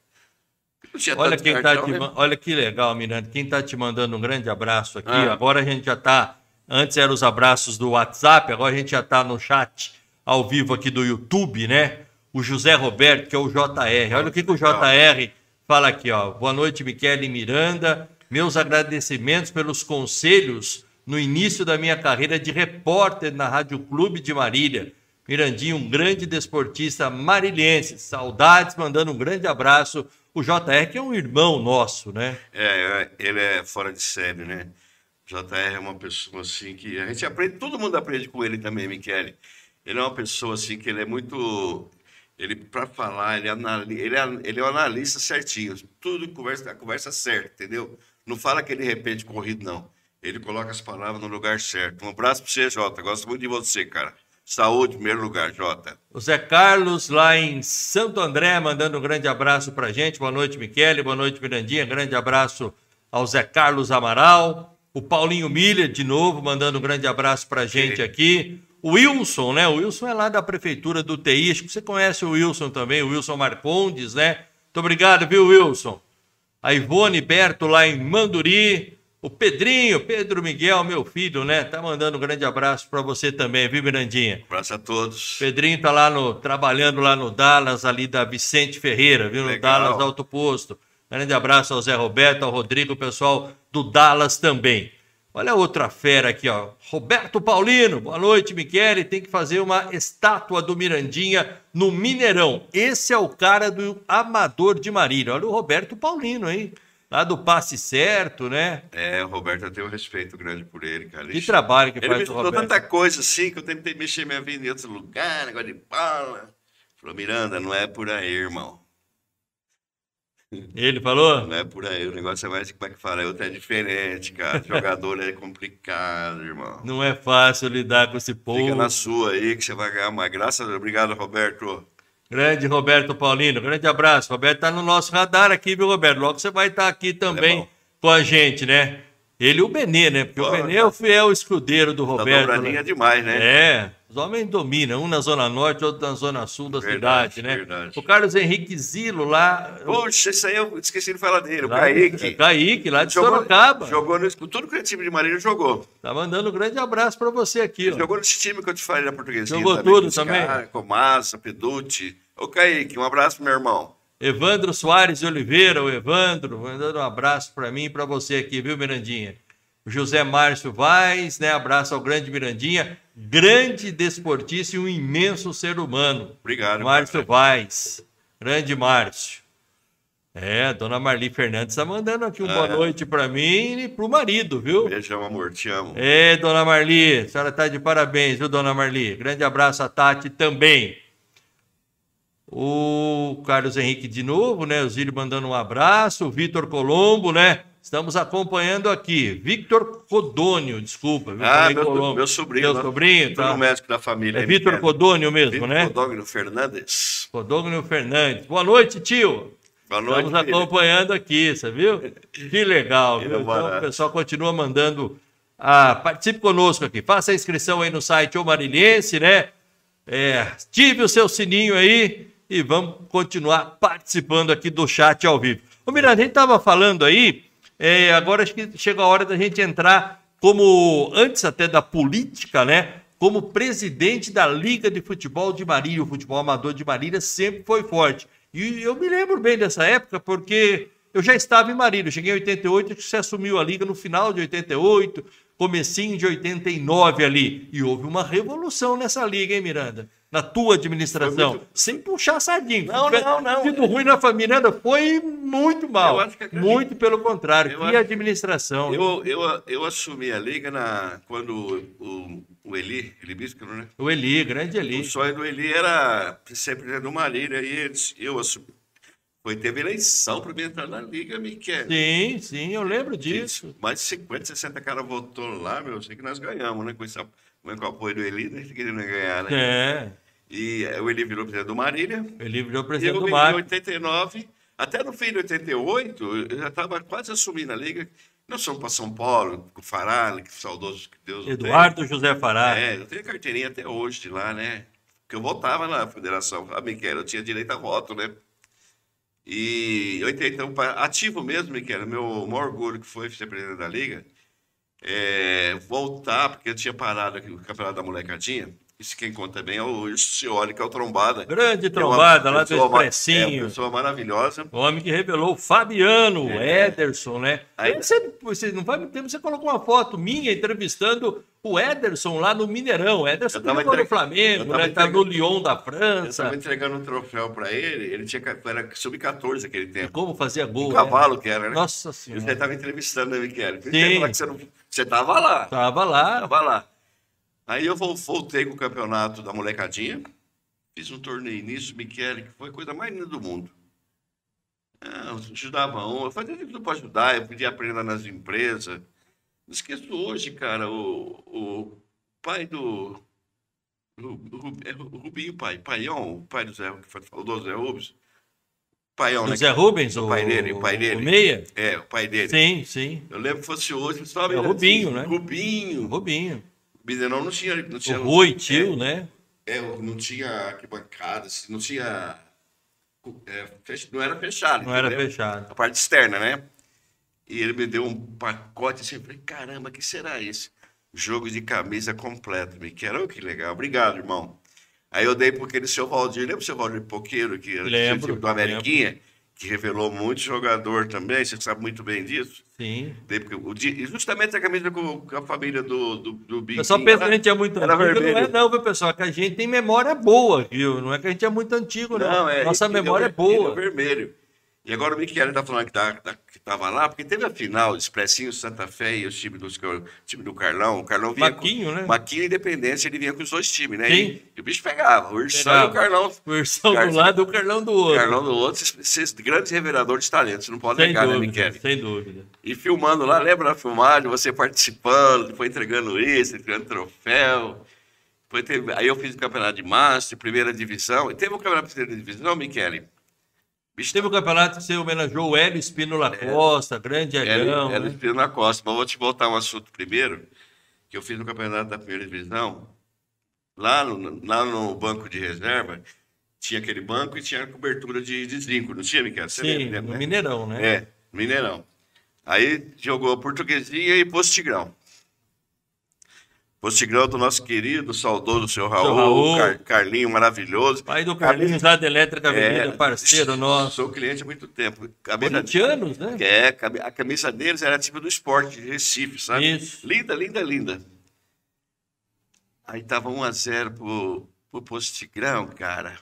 Olha quem tá cartão, te, né? olha que legal, Miranda. Quem tá te mandando um grande abraço aqui. Ah. Agora a gente já tá. Antes eram os abraços do WhatsApp, agora a gente já tá no chat ao vivo aqui do YouTube, né? O José Roberto, que é o JR. Olha o que, que o JR fala aqui, ó. Boa noite, Michele Miranda. Meus agradecimentos pelos conselhos no início da minha carreira de repórter na Rádio Clube de Marília. Mirandinho, um grande desportista marilhense. Saudades, mandando um grande abraço. O JR, que é um irmão nosso, né? É, é, ele é fora de série, né? JR é uma pessoa assim que a gente aprende, todo mundo aprende com ele também, Michele. Ele é uma pessoa assim que ele é muito. Ele, para falar, ele, anali, ele, é, ele é um analista certinho. Tudo conversa, a conversa certa, entendeu? Não fala que ele repete corrido, não. Ele coloca as palavras no lugar certo. Um abraço para você, Jota. Gosto muito de você, cara. Saúde, primeiro lugar, Jota. O Zé Carlos, lá em Santo André, mandando um grande abraço pra gente. Boa noite, Michele. Boa noite, Mirandinha. Grande abraço ao Zé Carlos Amaral. O Paulinho Milha, de novo, mandando um grande abraço pra gente Sim. aqui. O Wilson, né? O Wilson é lá da prefeitura do TI. Acho que você conhece o Wilson também, o Wilson Marcondes, né? Muito obrigado, viu, Wilson? A Ivone Berto lá em Manduri. O Pedrinho, Pedro Miguel, meu filho, né? Tá mandando um grande abraço pra você também, viu, Mirandinha? abraço a todos. Pedrinho tá lá no, trabalhando lá no Dallas, ali da Vicente Ferreira, viu? No Legal. Dallas Alto Posto. Grande abraço ao Zé Roberto, ao Rodrigo, o pessoal do Dallas também. Olha outra fera aqui, ó. Roberto Paulino. Boa noite, Michele. Tem que fazer uma estátua do Mirandinha no Mineirão. Esse é o cara do Amador de Marília. Olha o Roberto Paulino, hein? Lá do passe certo, né? É, o Roberto eu tenho um respeito grande por ele, cara. Que trabalho que ele faz me o falou Roberto. tanta coisa assim que eu tentei mexer minha vida em outro lugar, negócio de bola. Falou, Miranda, não é por aí, irmão. Ele falou? Não é por aí, o negócio é mais, como é que fala? Outro é diferente, cara. Jogador é complicado, irmão. Não é fácil lidar com esse povo. Fica na sua aí que você vai ganhar mais. Graças a Deus. Obrigado, Roberto. Grande Roberto Paulino, grande abraço. Roberto tá no nosso radar aqui, viu, Roberto? Logo você vai estar aqui também bom. com a gente, né? Ele e o Benê, né? Porque o Pô, Benê é o fiel escudeiro do Tá Roberto. dobradinha né? demais, né? É, os homens dominam, um na Zona Norte, outro na Zona Sul da Verdade, cidade, né? verdade. O Carlos Henrique Zilo lá. Poxa, isso aí eu esqueci de falar dele. O lá Kaique. Kaique, lá de Jogou, Sorocaba. jogou no, tudo que é time de Marília jogou. Tá mandando um grande abraço pra você aqui. Jogou nesse time que eu te falei da portuguesinha. Jogou também, tudo também? caras, Comassa, Peducci. Ô, Kaique, um abraço, meu irmão. Evandro Soares de Oliveira, o Evandro, mandando um abraço para mim e para você aqui, viu, Mirandinha? José Márcio Vaz, né? Abraço ao grande Mirandinha, grande desportista e um imenso ser humano. Obrigado. Márcio. Vaz, grande Márcio. É, a dona Marli Fernandes está mandando aqui uma boa É. noite para mim e para o marido, viu? Beijão, amor. Te amo. É, dona Marli, a senhora está de parabéns, viu, dona Marli? Grande abraço a Tati também. O Carlos Henrique de novo, né? O Zílio mandando um abraço. O Vitor Colombo, né? Estamos acompanhando aqui. Victor Codônio, desculpa. viu? Ah, meu, Colombo. meu sobrinho. Meu lá, sobrinho, tá? médico da família. É Miguel. Codônio mesmo, Vitor né? Codogno Fernandes. Codônio Fernandes. Boa noite, tio. Boa noite, Estamos filho. acompanhando aqui, você viu? Que legal, Que viu? Então, barato. o pessoal continua mandando. Ah, participe conosco aqui. Faça a inscrição aí no site O Marilhense, né? É, ative o seu sininho aí e vamos continuar participando aqui do chat ao vivo. Ô Miranda, a gente estava falando aí, é, agora acho que chega a hora da gente entrar como, antes até da política, né? Como presidente da Liga de Futebol de Marília, o futebol amador de Marília sempre foi forte. E eu me lembro bem dessa época, porque eu já estava em Marília. Cheguei em 88, você assumiu a Liga no final de 88, comecinho de 89 ali. E houve uma revolução nessa Liga, hein, Miranda? Na tua administração. Foi muito- Sem puxar sardinho. Não, tivesse não, não. Sido ruim na família, Miranda, foi muito mal. Muito pelo contrário. Eu que acho- administração. Eu, eu, eu assumi a liga na, quando o, o Eli, Eli Bispo, né? O Eli, grande Eli. O sonho do Eli era presidente do Marília e eu assumi. Foi, teve eleição para mim entrar na liga, Miquel. Sim, sim, eu lembro disso. Mais de 50, 60 caras votou lá, meu. Eu sei que nós ganhamos, né? Com, esse, com o apoio do Eli, né? Querendo ganhar, né? É. E eh, o Eli virou presidente do Marília. O Eli virou E presidente do em Mar. 89, até no fim de 88, eu já estava quase assumindo a liga. Nós fomos para São Paulo, com o Farala, que saudoso que Deus. Eduardo José Fará. É, eu tenho carteirinha até hoje de lá, né? Porque eu votava na federação. Ah, Miquel, eu tinha direito a voto, né? E eu entrei, então, pra- ativo mesmo, Miquel, meu maior orgulho que foi ser presidente da Liga, é voltar, porque eu tinha parado aqui o campeonato da molecadinha. Isso quem conta bem é o Cioli, que é o Trombada. Grande É trombada lá do É, Expressinho. uma pessoa maravilhosa. O homem que revelou o Fabiano, É. Ederson, né? Aí- Você, você não faz muito tempo, você colocou uma foto minha entrevistando o Ederson lá no Mineirão. O Ederson Eu tava jogou no Flamengo, eu né? Tá no entregando- Lyon da Eu França. estava entregando um troféu para ele, ele tinha, era sub-14 aquele tempo. Como fazia gol. Um né? cavalo que era, né? Nossa E Você Senhora. estava entrevistando, eu falar que Você, não... você tava lá. Tava lá. Tava lá. Aí eu vol- voltei com o campeonato da molecadinha. Fiz um torneio nisso, Michele, que foi a coisa mais linda do mundo. Ah, eu ajudava um, eu fazia tudo para ajudar, eu podia aprender nas empresas. Não esqueço hoje, cara, o, o pai do. É Rubinho, pai, Paião, o pai do Zé, que falou do Zé Rubens. Paião, Do né? Zé Rubens, o, pai dele, o pai dele. o Meia? É, o pai dele. Sim, sim. Eu lembro que fosse hoje, só É o Rubinho, né? Rubinho. Rubinho. Mineirão não tinha. Não tinha O Rui, tio, né? É, não tinha arquibancada, assim, não tinha. é, fech- não era fechado. Não era entendeu? fechado. A parte externa, né? E ele me deu um pacote assim, eu falei, caramba, que será isso? Jogo de camisa completo, me quero, que legal, obrigado, irmão. Aí eu dei para aquele seu Valdir, lembra o seu Valdir Poqueiro, que era Lembro, do Ameriquinha, que revelou muito jogador também, você sabe muito bem disso. Sim. Dei porque o justamente a camisa com, com a família do, do, do O Biquinho. pessoal pensa que a gente é muito era antigo. Não é vermelho. não, viu, pessoal? Que a gente tem memória boa, viu? Não é que a gente é muito antigo, não. Não, é, Nossa deu memória é deu boa. vermelho. E agora o Michele tá falando que, tá, tá, que tava lá, porque teve a final, Expressinho, Santa Fé e o time do, o time do Carlão. O Carlão vinha Maquinho, com, né? Maquinho e Independência, ele vinha com os dois times, né? E, e o bicho pegava, o Ursão Pegava. e o Carlão. O Ursão Car- do lado e o Carlão do O outro. Carlão do outro, esses, grandes reveladores de talentos, não pode sem negar, né, dúvida, Michele? sem dúvida. E filmando lá, lembra da filmagem, você participando, foi entregando isso, entregando troféu. Foi teve- aí eu fiz o campeonato de Master, primeira divisão. E teve o campeonato de primeira divisão, Michele? Bicho, Teve o campeonato que você homenageou o Hélio Espínola Costa, grande ela né? espirou na costa. Mas vou te voltar um assunto primeiro, que eu fiz no campeonato da primeira divisão. Lá no, lá no banco de reserva, tinha aquele banco e tinha cobertura de, de zinco, não tinha? Você Sim, lembra, no né? Mineirão, né? É, Mineirão. Aí jogou Portuguesinha e Postigrão. Postigrão do nosso querido, saudoso seu Raul, Raul. Car- Carlinho maravilhoso. Pai do Carlinhos lá da Elétrica Avenida, É, parceiro [LAUGHS] nosso. Sou cliente há muito tempo. Camisa, Corintianos, né? é, a camisa deles era tipo do esporte de Recife, sabe? Isso. Linda, linda, linda. Aí tava 1x0 pro, pro Postigrão, cara.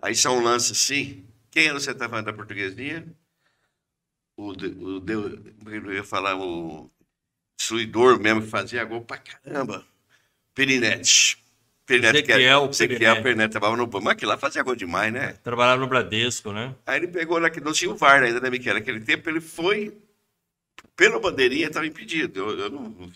Aí só um lance assim. Quem era o centroavante da portuguesinha? O, de- o, Deu- eu ia falar o destruidor mesmo, que fazia gol pra caramba. Perinete. Perinete, que era- Ezequiel Ezequiel Perinete. Trabalhava no banco. Mas aquilo lá fazia gol demais, né? Trabalhava no Bradesco, né? Aí ele pegou lá que não tinha o VAR ainda, né, Miquel? Naquele tempo ele foi, pela bandeirinha, estava impedido. Eu, eu não.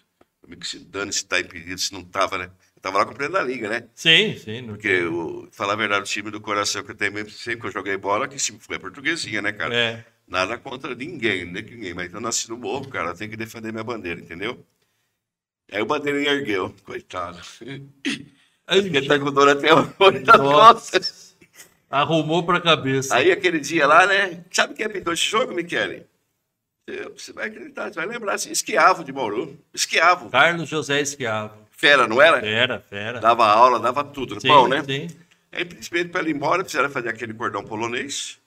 me se dane se está impedido, se não estava, né? Eu estava lá cumprindo a liga, né? Sim, sim. Porque, eu, falar a verdade, o time do coração que eu tenho, mesmo, sempre que eu joguei bola, que time foi portuguesinha, né, cara? É. Nada contra ninguém, nem ninguém. Mas eu nasci no morro, cara, eu tenho que defender minha bandeira, entendeu? Aí o bandeirinha ergueu, coitado. Ele tá com dor até hoje nas Nossa. costas. Arrumou pra cabeça. Aí aquele dia lá, né? Sabe quem apitou esse jogo, Michele? Você vai acreditar, você vai lembrar assim, esquiavo de Bauru. Esquiavo. Carlos José Esquiavo. Fera, não era? Fera, fera. Dava aula, dava tudo. É. Sim, Bom, né? sim. Aí, principalmente para ele ir embora, precisaram fazer aquele cordão polonês,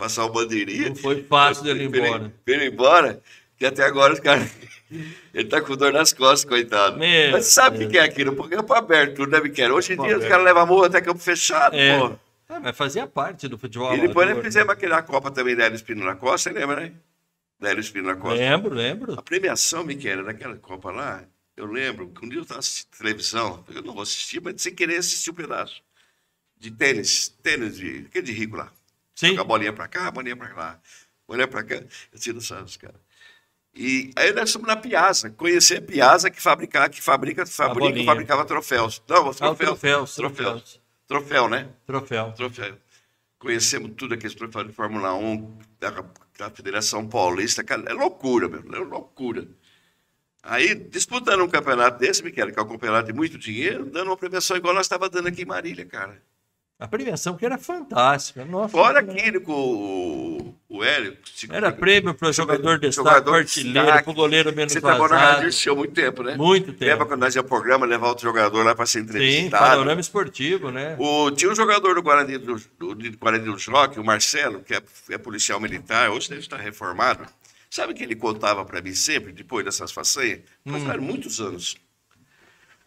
passar o bandeirinha. Não foi fácil dele ir ele- embora. ele embora, que até agora os caras. [LAUGHS] Ele tá com dor nas costas, coitado. Meu Mas sabe o que é aquilo? Porque campo aberto, tudo, né, Miquel? Hoje em dia os caras levam amor até campo fechado, É. pô. Ah, mas fazia parte do futebol. E depois nós fizemos aquela Copa também da Hélio Espino na Costa, você lembra, né? Da Hélio Espino na? Costa. Lembro, lembro. A premiação, Miquel, daquela Copa lá, eu lembro que um dia eu estava assistindo televisão, eu não vou assistir, mas sem querer assistir um pedaço. De tênis, tênis de, aquele de rico lá. Sim. Joga a bolinha pra cá, a bolinha pra lá. Bolinha pra cá. Eu tiro Santos, cara. E aí nós fomos na Piazza, conhecer a Piazza que fabrica, que fabrica, fabrica, fabricava troféus. Não, os Ah, troféus. troféus, troféus. troféus. Troféu, né? Troféu. Troféu. Conhecemos tudo aqueles troféus de Fórmula 1, da, da Federação Paulista. Cara, é loucura, meu. É loucura. Aí, disputando um campeonato desse, Miquel, que é um campeonato de muito dinheiro, dando uma premiação igual nós estávamos dando aqui em Marília, cara. A premiação que era fantástica. Nossa, Fora aquele com o, o Hélio. Era prêmio para jogador destaque, Jogador artilheiro, para o goleiro menos Você trabalhou na Rádio há muito tempo, né? Muito Lembra tempo. quando nós ia programa, levar outro jogador lá para ser Sim, entrevistado? panorama esportivo, né? O, tinha um jogador do Guarani do, do, do Guarani do Rock, o Marcelo, que é, é policial militar, hoje deve estar reformado. Sabe que ele contava para mim sempre, depois dessas façanhas? Hum. Passaram muitos anos.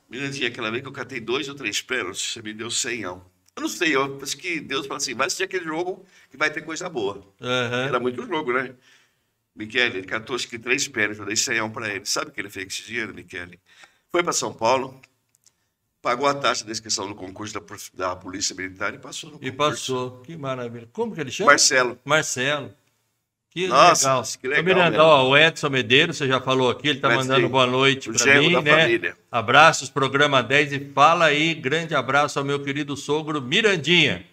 Mirandinha, aquela vez que eu catei dois ou três pênaltis, você me deu senhão. Eu não sei, eu acho que Deus fala assim, vai assistir aquele jogo que vai ter coisa boa. Aham. Era muito jogo, né? Michele, ele catou acho que três pênaltis, eu dei senhão para ele. Sabe o que ele fez com esse dinheiro, Michele? Foi para São Paulo, pagou a taxa da inscrição no concurso da, da Polícia Militar e passou no E concurso. passou. Que maravilha. Como que ele chama? Marcelo. Marcelo. Que Nossa, legal. que legal Miranda, ó, o Edson Medeiros, você já falou aqui, ele está mandando boa noite para mim, né? família. Abraços, programa 10 e fala aí, grande abraço ao meu querido sogro Mirandinha.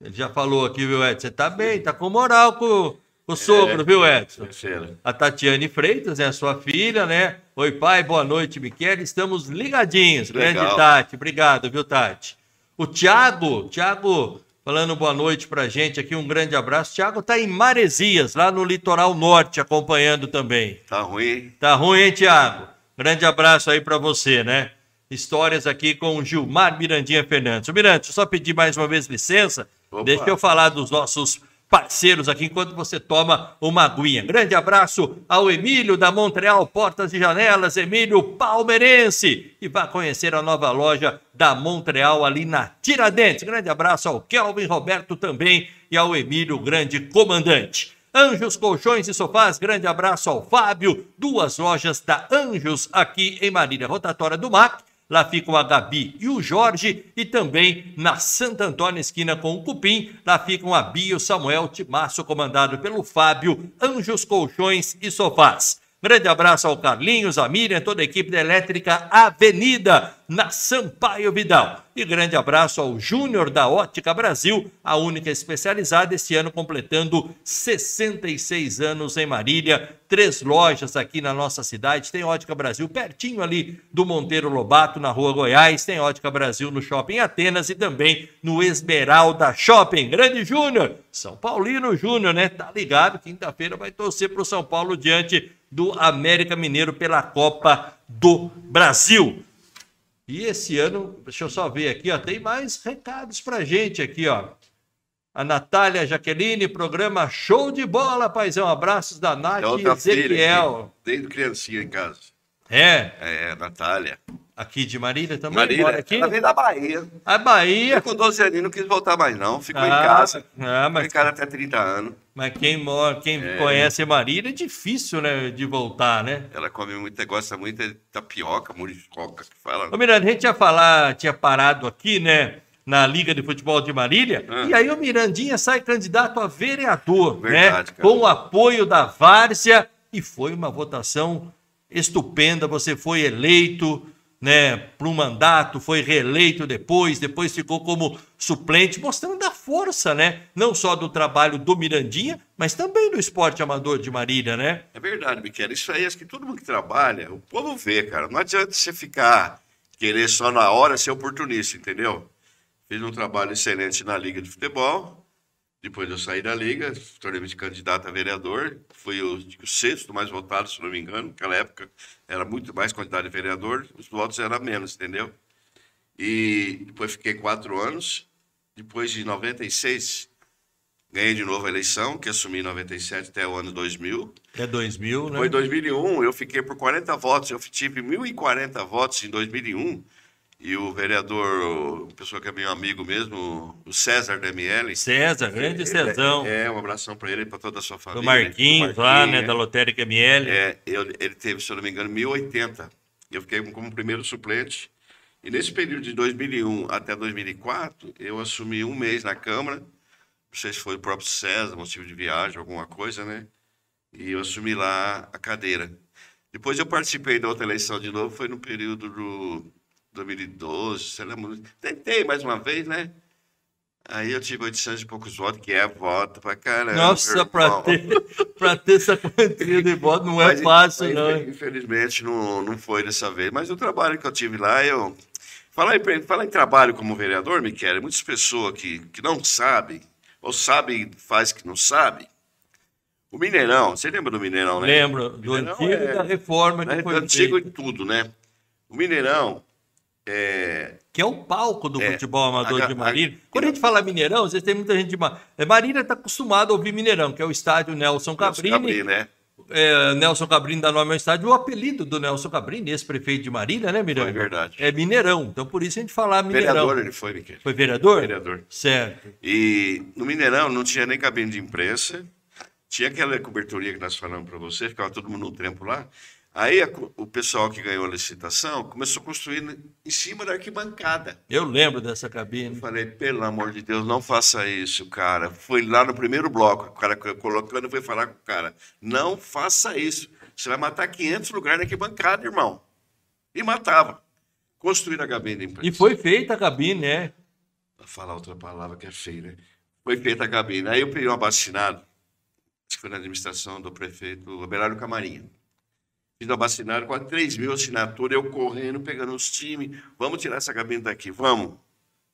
Ele já falou aqui, viu, Edson? Você tá bem, tá com moral com, com É. o sogro, viu, Edson? Marcelo. A Tatiane Freitas, né, a sua filha, né? Oi, pai, boa noite, Miquel. Estamos ligadinhos. Grande Legal. Tati, obrigado, viu, Tati? O Tiago, Tiago, falando boa noite pra gente aqui, um grande abraço. Tiago tá em Maresias, lá no litoral norte, acompanhando também. Tá ruim? Tá ruim, hein, Tiago? Grande abraço aí pra você, né? Histórias aqui com o Gilmar Mirandinha Fernandes. Eu só pedir mais uma vez licença. Opa. Deixa eu falar dos nossos parceiros aqui enquanto você toma uma aguinha. Grande abraço ao Emílio da Montreal Portas e Janelas, Emílio Palmeirense. E vá conhecer a nova loja da Montreal ali na Tiradentes. Grande abraço ao Kelvin Roberto também e ao Emílio, grande comandante. Anjos Colchões e Sofás, grande abraço ao Fábio, duas lojas da Anjos aqui em Marília Rotatória do Mar Lá ficam a Gabi e o Jorge, e também na Santo Antônio, esquina com o Cupim, lá ficam a Bia e o Samuel Timaço, comandado pelo Fábio, Anjos Colchões e Sofás. Grande abraço ao Carlinhos, a Miriam, toda a equipe da Elétrica Avenida, na Sampaio Vidal. E grande abraço ao Júnior da Ótica Brasil, a única especializada, esse ano completando 66 anos em Marília. Três lojas aqui na nossa cidade. Tem Ótica Brasil pertinho ali do Monteiro Lobato, na Rua Goiás. Tem Ótica Brasil no Shopping Atenas e também no Esmeralda Shopping. Grande Júnior, São Paulino Júnior, né? Tá ligado? Quinta-feira vai torcer para o São Paulo diante do América Mineiro pela Copa do Brasil. E esse ano, deixa eu só ver aqui, ó, tem mais recados pra gente aqui, ó. A Natália Jaqueline, programa Show de Bola, paizão. Abraços da Nath É Ezequiel. Desde criancinha em casa. É, É, Natália. aqui de Marília também, Marília, mora aqui. ela veio da Bahia. A Bahia. Eu com 12 aninhos não quis voltar mais não, ficou em Ah, casa. ah, Ficou mas, em casa até 30 anos. Mas quem, mora, quem conhece Marília é difícil, né, de voltar, né? Ela come muito, gosta muito de tapioca, muriçoca, que fala. Ô, Miranda, a gente ia falar, tinha parado aqui, né, na Liga de Futebol de Marília, Ah. e aí o Mirandinha sai candidato a vereador, Verdade, né, cara. com o apoio da Várzea, e foi uma votação estupenda, você foi eleito, né, para um mandato, foi reeleito depois, depois ficou como suplente, mostrando a força, né, não só do trabalho do Mirandinha, mas também do esporte amador de Marília, né? É verdade, Miquel. Isso aí, acho que todo mundo que trabalha, o povo vê, cara. Não adianta você ficar querer só na hora ser oportunista, entendeu? Fiz um trabalho excelente na Liga de Futebol. Depois eu saí da Liga, tornei-me candidato a vereador. Fui o, o sexto mais votado, se não me engano. Naquela época era muito mais quantidade de vereador, os votos eram menos, entendeu? E depois fiquei quatro anos. Depois de 96, ganhei de novo a eleição, que assumi em 97 até o ano 2000. É 2000, né? Foi em 2001, eu fiquei por 40 votos. Eu tive 1.040 votos em 2001. E o vereador, pessoa que é meu amigo mesmo, o César da ML. César, grande ele- Cezão. É, um abração para ele e para toda a sua família. Do Marquinhos, lá, né? é. Da Lotérica ML. É, eu- ele teve, se eu não me engano, 1080. Eu fiquei como primeiro suplente. E nesse período de 2001 até 2004, eu assumi um mês na Câmara. Não sei se foi o próprio César, motivo de viagem, alguma coisa, né? E eu assumi lá a cadeira. Depois eu participei da outra eleição de novo, foi no período do 2012, sei lá, muito- tentei mais uma vez, né? Aí eu tive 800 e poucos votos, que é voto pra caramba. Nossa, pra ter, pra ter essa quantia de voto não é Mas, fácil, mas, não. Infelizmente não, não foi dessa vez. Mas o trabalho que eu tive lá, eu. Falar em, falar em trabalho como vereador, Miquel, muitas pessoas que, que não sabem, ou sabem faz que não sabe. O Mineirão, você lembra do Mineirão, né? Lembro do Mineirão antigo é- e da reforma que né, foi antigo feita, em tudo, né? O Mineirão, é, que é o palco do É, futebol amador a- de a- Marília. Quando a gente fala Mineirão, vocês têm muita gente de Marília. Marília está acostumada a ouvir Mineirão, que é o estádio Nelson Cabrini. Cabrini, né? É, Nelson Cabrini dá nome ao estádio. O apelido do Nelson Cabrini, ex-prefeito de Marília, né, Miranda? Foi verdade. É Mineirão. Então, por isso a gente fala Mineirão. Vereador ele foi, Miquel. Foi vereador? Vereador. Certo. E no Mineirão não tinha nem cabine de imprensa, tinha aquela coberturia que nós falamos para você, ficava todo mundo no tempo lá. Aí a o pessoal que ganhou a licitação começou a construir em cima da arquibancada. Eu lembro dessa cabine. Eu falei, pelo amor de Deus, não faça isso, cara. Foi lá no primeiro bloco, o cara colocando foi falar com o cara, não faça isso. Você vai matar 500 lugares na arquibancada, irmão. E matava. Construir a cabine imprensa. E foi feita a cabine, né? Vou falar outra palavra que é feia, né? Foi feita a cabine. Aí eu peguei um abacinado, acho que foi na administração do prefeito Abelardo Camarinha. Fiz um abacinado, quase 3 mil assinaturas, eu correndo, pegando os times. Vamos tirar essa cabine daqui, vamos.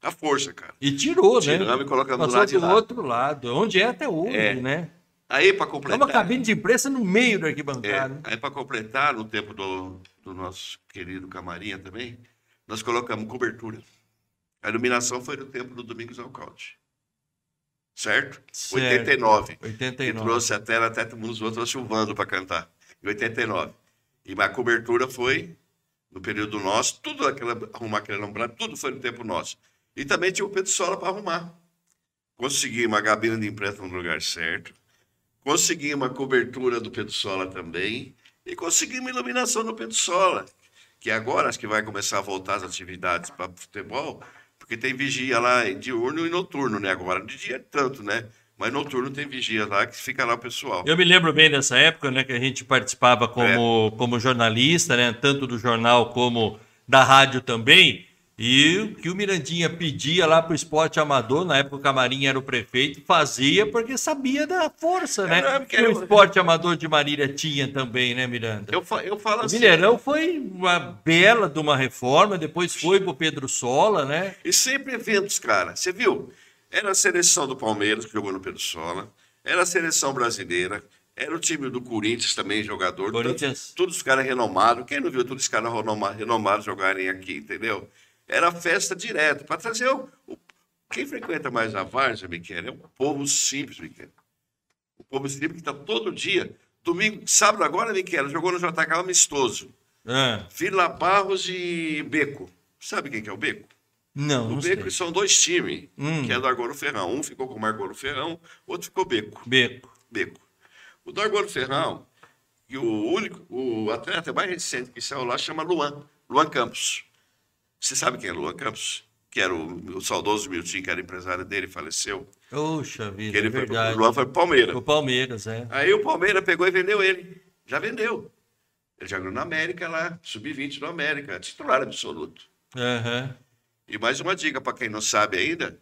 A força, cara. E tirou, né? Tiramos e colocamos do lado de lá. outro lado, onde é até hoje, É. né? Aí, para É completar. uma cabine de imprensa no meio da É, arquibancada. aí, para completar, no tempo do, do nosso querido Camarinha também, nós colocamos cobertura. A iluminação foi no tempo do Domingos Alcalde. certo? Certo. 89. Que 89. trouxe até, até nos outros chuvando para cantar. Em 89. E a cobertura foi no período nosso, tudo aquela, arrumar aquele lambrado, tudo foi no tempo nosso. E também tinha o Pedro Sola para arrumar. Consegui uma gabina de empréstimo no lugar certo. Consegui uma cobertura do Pedro Sola também. E consegui uma iluminação no Pedro Sola. Que agora acho que vai começar a voltar as atividades para futebol, porque tem vigia lá diurno e noturno, né? Agora de dia é tanto, né? Mas noturno tem vigia lá que fica lá o pessoal. Eu me lembro bem dessa época, né, que a gente participava como, como jornalista, né, tanto do jornal como da rádio também. E o que o Mirandinha pedia lá pro esporte amador, na época o Camarim era o prefeito, fazia porque sabia da força, né? É, porque que o esporte amador de Marília tinha também, né, Miranda? Eu, eu falo O assim. Mineirão foi uma bela de uma reforma, depois foi pro Pedro Sola, né? E sempre eventos, cara. Você viu? Era a seleção do Palmeiras, que jogou no Pedro Sola. Era a seleção brasileira. Era o time do Corinthians também, jogador. Corinthians. Todos, todos os caras renomados. Quem não viu todos os caras renoma- renomados jogarem aqui, entendeu? Era festa direto. Para trazer o, o- Quem frequenta mais a Várzea, Miquel, é o povo simples, Miquel. O povo simples que está todo dia. Domingo, sábado agora, Miquel, jogou no JK amistoso. Ah, Vila Barros e Beco. Sabe quem que é o Beco? Não, O não Beco sei. são dois times, Hum. que é do Argoro Ferrão. Um ficou com o Argoro Ferrão, outro ficou Beco. Beco. Beco. O do Argoro Ferrão, e o único, o atleta mais recente que saiu lá chama Luan, Luan Campos. Você sabe quem é Luan Campos? Que era o, o saudoso Milton, que era empresário dele, faleceu. Poxa Que vida, é ele foi, verdade. o Luan foi pro Palmeiras. O Palmeiras, é. Aí o Palmeiras pegou e vendeu ele. Já vendeu. Ele jogou na América lá, sub-20 no América, titular absoluto. Aham. E mais uma dica para quem não sabe ainda: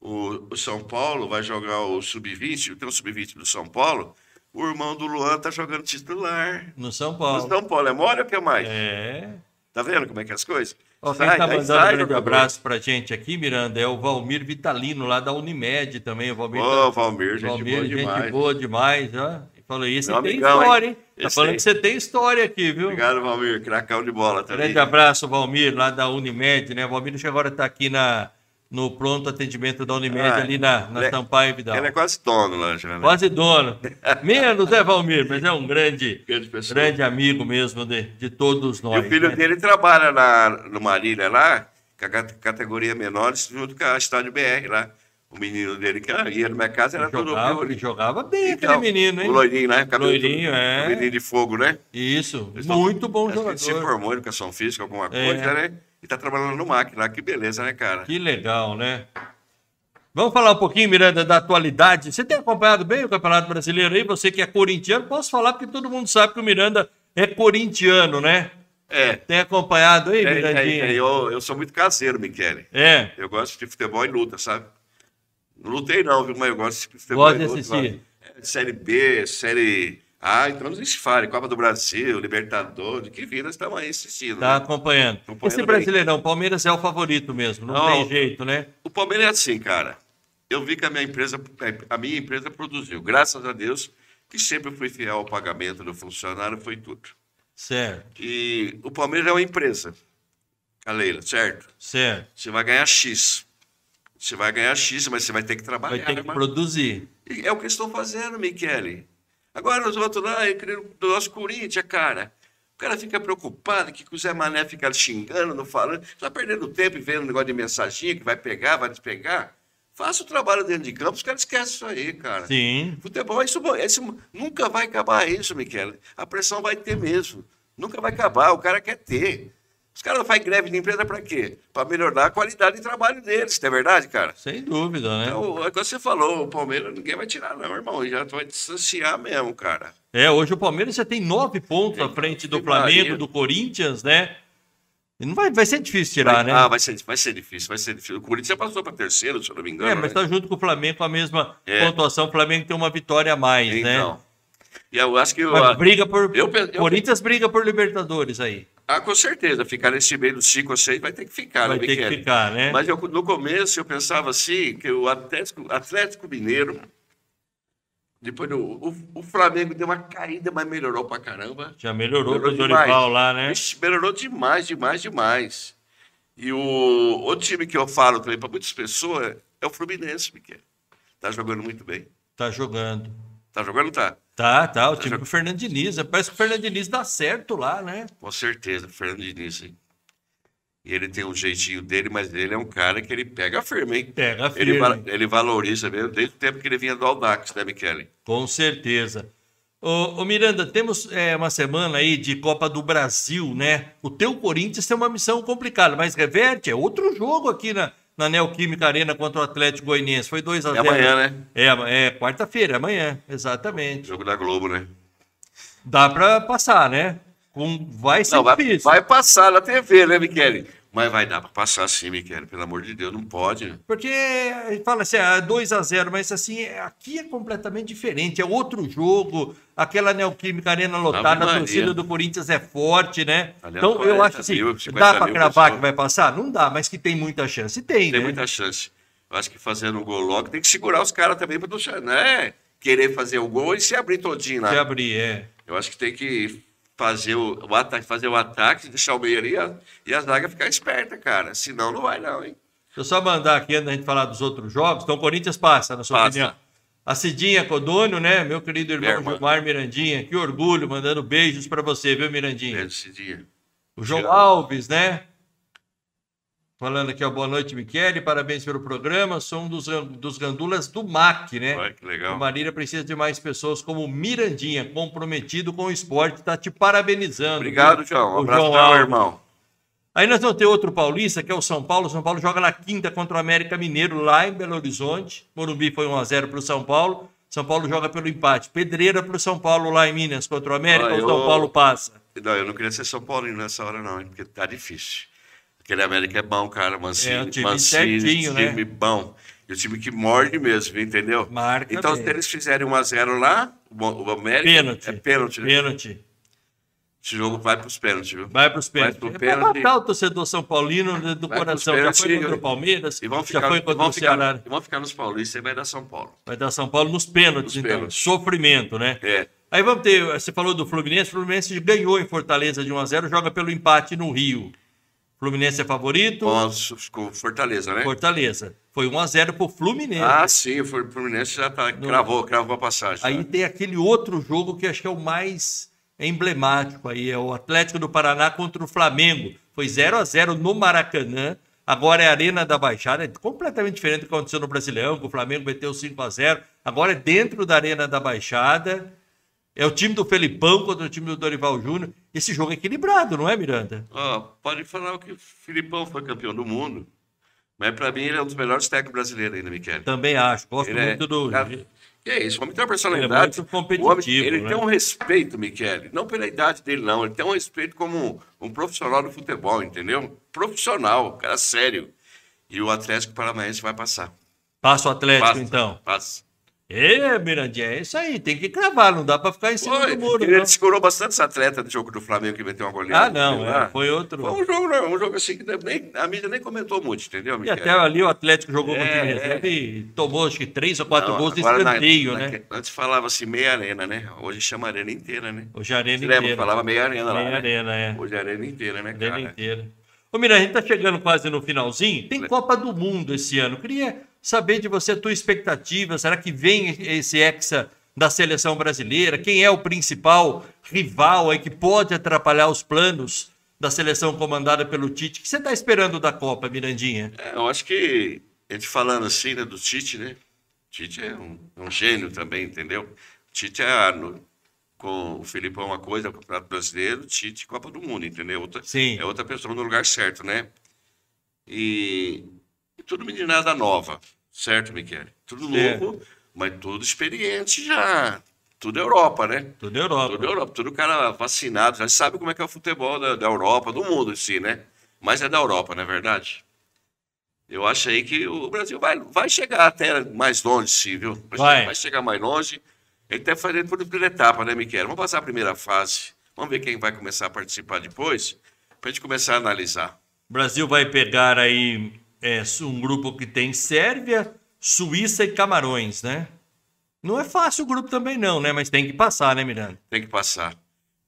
o, o São Paulo vai jogar o sub-20, tem o sub-20 do São Paulo. O irmão do Luan tá jogando titular. No São Paulo. São Paulo é mole ou que é mais? É. Tá vendo como é que é as coisas? Ó, quem Sai, tá mandando sai, um grande abraço pra gente aqui, Miranda, é o Valmir Vitalino, lá da Unimed também. O Valmir, Ô, Valmir, gente Valmir, boa gente demais. boa demais, ó. E Falou, esse Meu tem amigão, história, hein? Tá falando aí. que você tem história aqui, viu? Obrigado, Valmir. Cracão de bola também. Grande abraço, Valmir, lá da Unimed, né? O Valmir agora está aqui na, no pronto atendimento da Unimed, Ah, ali na, na ele é- Sampaio Vidal. Ela é quase dono lá, já, né? Quase dono. Menos, é, Valmir? Mas é um grande, Grande grande amigo mesmo de, de todos E nós. o filho né? dele trabalha na, no Marília lá, com a cate- categoria menores, junto com a Estádio BR lá. O menino dele que ia na minha casa era Ele jogava, meu. ele jogava bem Então, aquele menino, hein? O loirinho, né? Cabelo Loirinho, tudo- é. O menino de fogo, né? Isso, Eles tão- muito bom ele se jogador. formou em educação física, alguma É. coisa, né? E tá trabalhando no MAC lá. Que beleza, né, cara? Que legal, né? Vamos falar um pouquinho, Miranda, da atualidade. Você tem acompanhado bem o Campeonato Brasileiro aí? Você que é corintiano, posso falar porque todo mundo sabe que o Miranda é corintiano, né? É. Tem acompanhado aí, É, é, Mirandinha? é, eu, eu sou muito caseiro, Michele. É, Eu gosto de futebol e luta, sabe? Não lutei não, viu? Mas eu gosto de futebol Gosta e de assistir? É, série B, série A, entramos em fale, Copa do Brasil, Libertadores, que vida estamos aí assistindo. tá né? acompanhando. Acompanhando Esse bem. Brasileirão, Palmeiras é o favorito mesmo, não, Não. tem jeito, né? O Palmeiras é assim, cara. Eu vi que a minha empresa, a minha empresa produziu. Graças a Deus, que sempre fui fiel ao pagamento do funcionário, foi tudo. Certo, E o Palmeiras é uma empresa, a Leila, certo? certo. Você vai ganhar X. Você vai ganhar X, mas você vai ter que trabalhar. Vai ter que irmão. produzir. E é o que estão fazendo, Michele. Agora os outros lá, do nosso Corinthians, cara. O cara fica preocupado que o Zé Mané fica xingando, não falando. Está perdendo tempo e vendo um negócio de mensaginha que vai pegar, vai despegar. Faça o trabalho dentro de campo, os caras esquecem isso aí, cara. Sim, Futebol, isso, isso nunca vai acabar isso, Michele. A pressão vai ter mesmo. Nunca vai acabar, o cara quer ter. Os caras fazem greve de empresa para quê? Para melhorar a qualidade de trabalho deles, não é verdade, cara? sem dúvida, né? Então, é o que você falou, o Palmeiras ninguém vai tirar, não, irmão. Já vai distanciar mesmo, cara. É, hoje o Palmeiras já tem nove pontos à frente do Flamengo, do Corinthians, né? Não vai, vai ser difícil tirar, Vai- né? Ah, vai ser, vai ser difícil, vai ser difícil. O Corinthians já passou para terceiro, se eu não me engano. É, mas né? tá junto com o Flamengo com a mesma É. pontuação. O Flamengo tem uma vitória a mais, né? Então. E eu acho que. o- Mas briga por. eu eu- Corinthians briga por Libertadores aí. Ah, com certeza, ficar nesse meio dos 5 ou 6 vai ter que ficar, Vai né, ter que ficar, né? Mas eu, no começo eu pensava assim, que o Atlético, Atlético Mineiro, depois do, o, o Flamengo deu uma caída, mas melhorou pra caramba. Já melhorou com o Melhorou Dorival lá, né? Ixi, melhorou demais, demais, demais. E o outro time que eu falo também para muitas pessoas é o Fluminense, Miquel. Tá jogando muito bem. Tá jogando. Tá jogando, tá? Tá, tá. O time do Fernando Diniz. Parece que o Fernando Diniz dá certo lá, né? Com certeza, Fernando Diniz, hein? E ele tem um jeitinho dele, mas ele é um cara que ele pega firme, hein? Pega firme. Ele, va- ele valoriza mesmo desde o tempo que ele vinha do Aldax, né, Michele? Com certeza. Ô, ô, Miranda, temos é, uma semana aí de Copa do Brasil, né? O teu Corinthians tem uma missão complicada, mas reverte, é outro jogo aqui na, na Neoquímica Arena contra o Atlético Goianiense. Foi 2 a É 0 amanhã, né? É, é quarta-feira, amanhã, exatamente. Jogo da Globo, né? Dá pra passar, né? Com, vai ser Não, vai, difícil. vai passar na TV, né, Michele? Mas vai dar pra passar sim, Michele. Pelo amor de Deus, não pode. né? Porque fala assim, ah, 2 a 0 mas assim, é- aqui é completamente diferente, é outro jogo. Aquela Neoquímica Arena lotada, a torcida do Corinthians é forte, né? Ali é Então eu 40 acho assim, mil, 50 dá mil cravar que vai passar? Não dá, mas que tem muita chance. Tem, Tem né? muita chance. Eu acho que fazendo o gol logo tem que segurar os caras também pra não né? querer fazer o gol e se abrir todinho lá. Se abrir, é. Eu acho que tem que fazer o, o ataque, fazer o ataque, deixar o meio ali e a, e a zaga ficar esperta, cara. Senão não vai não, hein? Deixa eu só mandar aqui antes da gente falar dos outros jogos. Então o Corinthians passa, na sua Passa. opinião. A Cidinha Codônio, né? Meu querido irmão Minha irmã. Gilmar Mirandinha, que orgulho, mandando beijos pra você, viu, Mirandinha? Esse dia. O João. Alves, né? Falando aqui, ó, boa noite, Michele, parabéns pelo programa. Sou um dos, dos gandulas do MAC, né? Olha que O legal. Marília precisa de mais pessoas como o Mirandinha, comprometido com o esporte, tá te parabenizando. Obrigado, viu? João. Um O abraço João meu irmão. Aí nós vamos ter outro paulista, que é o São Paulo. O São Paulo joga na quinta contra o América Mineiro, lá em Belo Horizonte. Morumbi foi 1x0 para o São Paulo. São Paulo joga pelo empate. Pedreira para o São Paulo lá em Minas contra o América. Ah, o São Paulo passa. Não, eu não queria ser São Paulino nessa hora, não, porque tá difícil. Aquele América é bom, cara. Mancini, É, um time Mancini, certinho, né? time bom. E o time que morde mesmo, entendeu? Marca então, bem. se eles fizerem 1x0 lá, o América. Pênalti. É pênalti, né? Pênalti. Esse jogo vai pros pênaltis, viu? Vai para os Vai pênaltis. É pênalti. para matar o torcedor São Paulino né, do Vai coração. Já foi contra o Palmeiras, E vão já ficar, foi e contra vão o ficar, Ceará. e vão ficar nos paulistas e vai dar São Paulo. Vai dar São Paulo nos pênaltis, Nos então. pênaltis. Sofrimento, né? É. Aí vamos ter, você falou do Fluminense, o Fluminense ganhou em Fortaleza de 1 a 0 joga pelo empate no Rio. Fluminense é favorito, Com, Fortaleza, né? Fortaleza. Foi 1 a 0 pro Fluminense. Ah, sim, o Fluminense já tá, cravou, cravou a passagem. Aí já. tem aquele outro jogo que acho que é o mais emblemático aí, é o Atlético do Paraná contra o Flamengo. Foi 0 a 0 no Maracanã. Agora é a Arena da Baixada, é completamente diferente do que aconteceu no Brasileirão, que o Flamengo meteu 5 a 0 Agora é dentro da Arena da Baixada. É o time do Felipão contra o time do Dorival Júnior. Esse jogo é equilibrado, não é, Miranda? Ó, pode falar que o Filipão foi campeão do mundo, mas para mim ele é um dos melhores técnicos brasileiros ainda, Michele. Também acho. Gosto Ele é- muito do. Cara, Que é isso, o homem tem uma Ele é personalidade. muito O homem- competitivo. ele né? tem um respeito, Michele, não pela idade dele, não. Ele tem um respeito como um, um profissional do futebol, entendeu? Profissional, cara sério. E o Atlético Paranaense vai passar. Passa o Atlético, Passa, então. Passa. É, Mirandinha, é isso aí. Tem que cravar, não dá pra ficar em cima Foi, do muro. ele não. segurou bastante esse atleta do jogo do Flamengo que meteu uma goleada. Ah, não, é, foi outro. Foi um jogo, não, um jogo assim que nem, a mídia nem comentou muito, entendeu, E Michele? até ali o Atlético jogou com o É, time é. reserva e tomou acho que três ou quatro Não, gols de agora na- escanteio, na- né? Antes falava assim meia arena, né? Hoje chama arena inteira, né? Hoje a arena Você lembra? inteira. Falava meia arena lá. Meia né? arena, é. Hoje é arena inteira, né, Arena cara? inteira. Ô, Mira, a gente tá chegando quase no finalzinho. Tem Copa do Mundo esse ano. Queria saber de você a tua expectativa. Será que vem esse Hexa da seleção brasileira? Quem é o principal rival aí que pode atrapalhar os planos da seleção comandada pelo Tite? O que você está esperando da Copa, Mirandinha? É, eu acho que, a gente falando assim, né, do Tite, né? Tite é um, é um gênio também, entendeu? Tite é, no- com o Filipão uma coisa, o Campeonato Brasileiro, Tite Copa do Mundo, entendeu? Outra, Sim. É outra pessoa no lugar certo, né? E tudo meninada nova, certo, Michele? Tudo novo, mas tudo experiente já. Tudo Europa, né? Tudo Europa. Tudo Europa, tudo cara vacinado, já sabe como é que é o futebol da, da Europa, do mundo em si, né? Mas é da Europa, não é verdade? Eu acho aí que o Brasil vai, vai chegar até mais longe, sim, viu? Vai. chegar- vai chegar mais longe. Ele está fazendo por primeira etapa, né, Miquel? Vamos passar a primeira fase. Vamos ver quem vai começar a participar depois, para a gente começar a analisar. O Brasil vai pegar aí é, um grupo que tem Sérvia, Suíça e Camarões, né? Não é fácil o grupo também não, né? Mas tem que passar, né, Miranda? Tem que passar.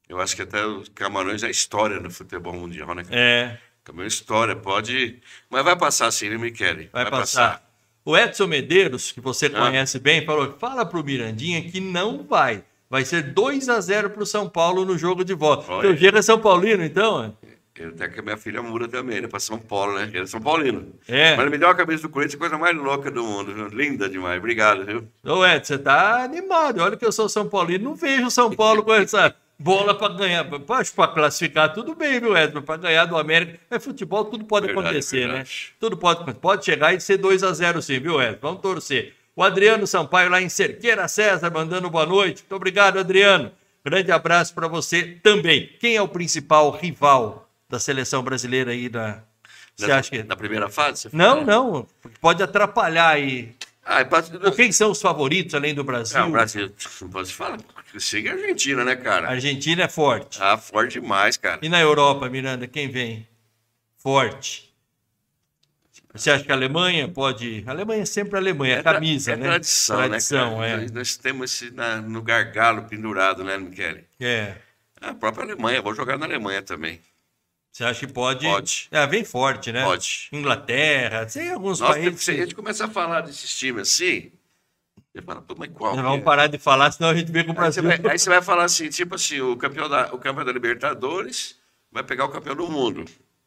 Eu acho que até os Camarões é história no futebol mundial, né? É, Camarões é história, pode. Mas vai passar sim, né, Michele? vai, passar. O Edson Medeiros, que você Ah. conhece bem, falou: fala pro Mirandinha que não vai. Vai ser 2 a 0 pro São Paulo no jogo de volta. Olha. Teu Gera é São Paulino, então? Ele até que a minha filha muda também, né? Pra São Paulo, né? Ele é São Paulino. É. Mas ele me deu a camisa do Corinthians, a coisa mais louca do mundo. viu? Linda demais. Obrigado, viu? Ô, Edson, você tá animado. Olha que eu sou São Paulino, não vejo São Paulo com essa bola para ganhar. Para classificar, tudo bem, viu, Edson? Para ganhar do América. É futebol, tudo pode Verdade, acontecer, né? verdade. Tudo pode, pode chegar e ser 2 a 0 sim, viu, Edson? Vamos torcer. O Adriano Sampaio lá em Cerqueira César mandando boa noite. Muito obrigado, Adriano. Grande abraço para você também. Quem é o principal rival da seleção brasileira aí na. Você Na- acha que. Na primeira fase? Não, não. Pode atrapalhar aí. Ah, é. Quem são os favoritos além do Brasil? Ah, o Brasil, não pode falar. Siga a Argentina, né, A cara? Argentina é forte. Ah, forte demais, cara. E na Europa, Miranda, quem vem? Forte. Você acha que a Alemanha pode. A Alemanha é sempre a Alemanha, é tra- camisa, é né? tradição, Tradição, né, cara? é. Nós, nós temos esse na- no gargalo pendurado, né, Michele? É. A própria Alemanha, vou jogar na Alemanha também. Você acha que pode? Pode. É, vem forte, né? Pode. Inglaterra, tem alguns Nossa, países. se a gente começar a falar desses times assim, você fala, pô, mas qual? Nós vamos é? parar de falar, senão a gente vem com o Aí você, Brasil. vai, aí você vai falar assim, tipo assim, o campeão da, o campeão da Libertadores vai pegar o campeão do mundo,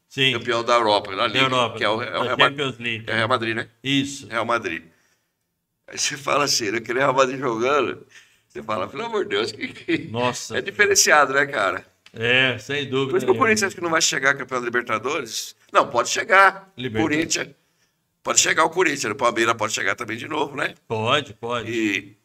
Sim, campeão da Europa, da da Liga, Europa. que é o, é o Real, Madrid, Champions League. é o Real Madrid, né? Isso. Real Madrid. Aí você fala assim, aquele Real Madrid jogando, você fala, pelo amor de Deus, que, que- Nossa. é diferenciado, né, cara? É, sem dúvida. Por isso que o. Corinthians acha que não vai chegar campeão da Libertadores. Não, pode chegar. Libertadores. Corinthians. Pode chegar o Corinthians. O Palmeiras pode chegar também de novo, né? Pode, pode. E.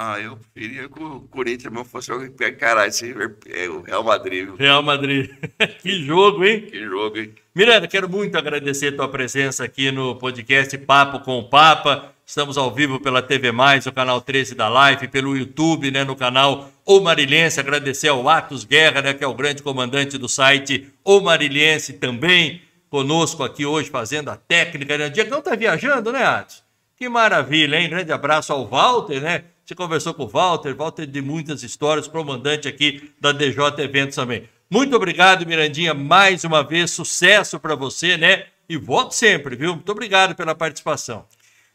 Ah, eu queria que o Corinthians não fosse encarar esse é, o Real Madrid. viu? Real Madrid. [LAUGHS] que jogo, hein? Que jogo, hein? Miranda, quero muito agradecer a tua presença aqui no podcast Papo com o Papa. Estamos ao vivo pela TV Mais, o canal 13 da Live, pelo YouTube, né, no canal O Marilhense. Agradecer ao Atos Guerra, né, que é o grande comandante do site O Marilhense também, conosco aqui hoje fazendo a técnica. Né? Diegão tá viajando, né, Atos? Que maravilha, hein? Grande abraço ao Walter, né? Você conversou com o Walter, Walter de muitas histórias, comandante aqui da DJ Eventos também. Muito obrigado, Mirandinha, mais uma vez, sucesso para você, né? E volte sempre, viu? Muito obrigado pela participação.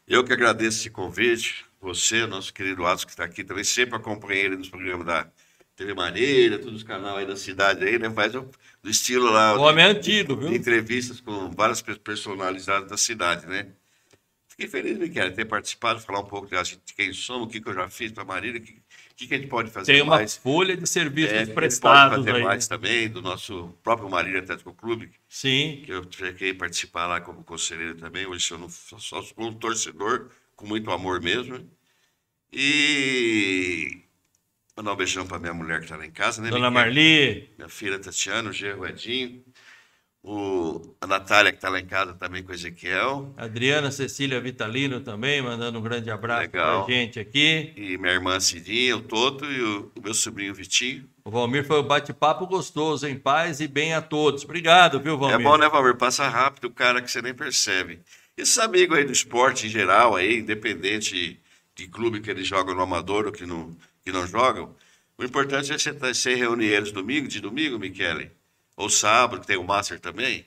Eu que agradeço esse convite. Você, nosso querido Atos, que está aqui também, sempre acompanhei ele nos programas da TV Maneira, todos os canais aí da cidade aí, né? Faz o, do estilo lá. O homem é antigo, de viu? entrevistas com várias pe- personalidades da cidade, né? Fiquei feliz, Miquel, de ter participado, falar um pouco de, de quem somos, o que, que eu já fiz para a Marília, o que, o que, que a gente pode fazer Tem uma mais. folha de serviços É, gente pode prestados fazer aí. mais né? também do nosso próprio Marília Atlético Clube, Sim, que eu cheguei a participar lá como conselheiro também. Hoje eu não só, sou um torcedor, com muito amor mesmo. E mandar um beijão para minha mulher que está lá em casa, né? Dona? Marli, minha filha Tatiana, o Gerro Edinho, o, a Natália, que está lá em casa também com o Ezequiel, Adriana Cecília Vitalino também, mandando um grande abraço para a gente aqui. e minha irmã Cidinha, o Toto e o, o meu sobrinho Vitinho. O Valmir foi um bate-papo gostoso, em paz e bem a todos. Obrigado, viu, Valmir? É bom, né, Valmir? Passa rápido, cara, que você nem percebe. Esses amigos aí do esporte em geral, aí, independente de clube que eles jogam no amador ou que não, que não jogam, o importante é você, tá- você reunir eles domingo, de domingo, Michele, ou sábado, que tem o Master também.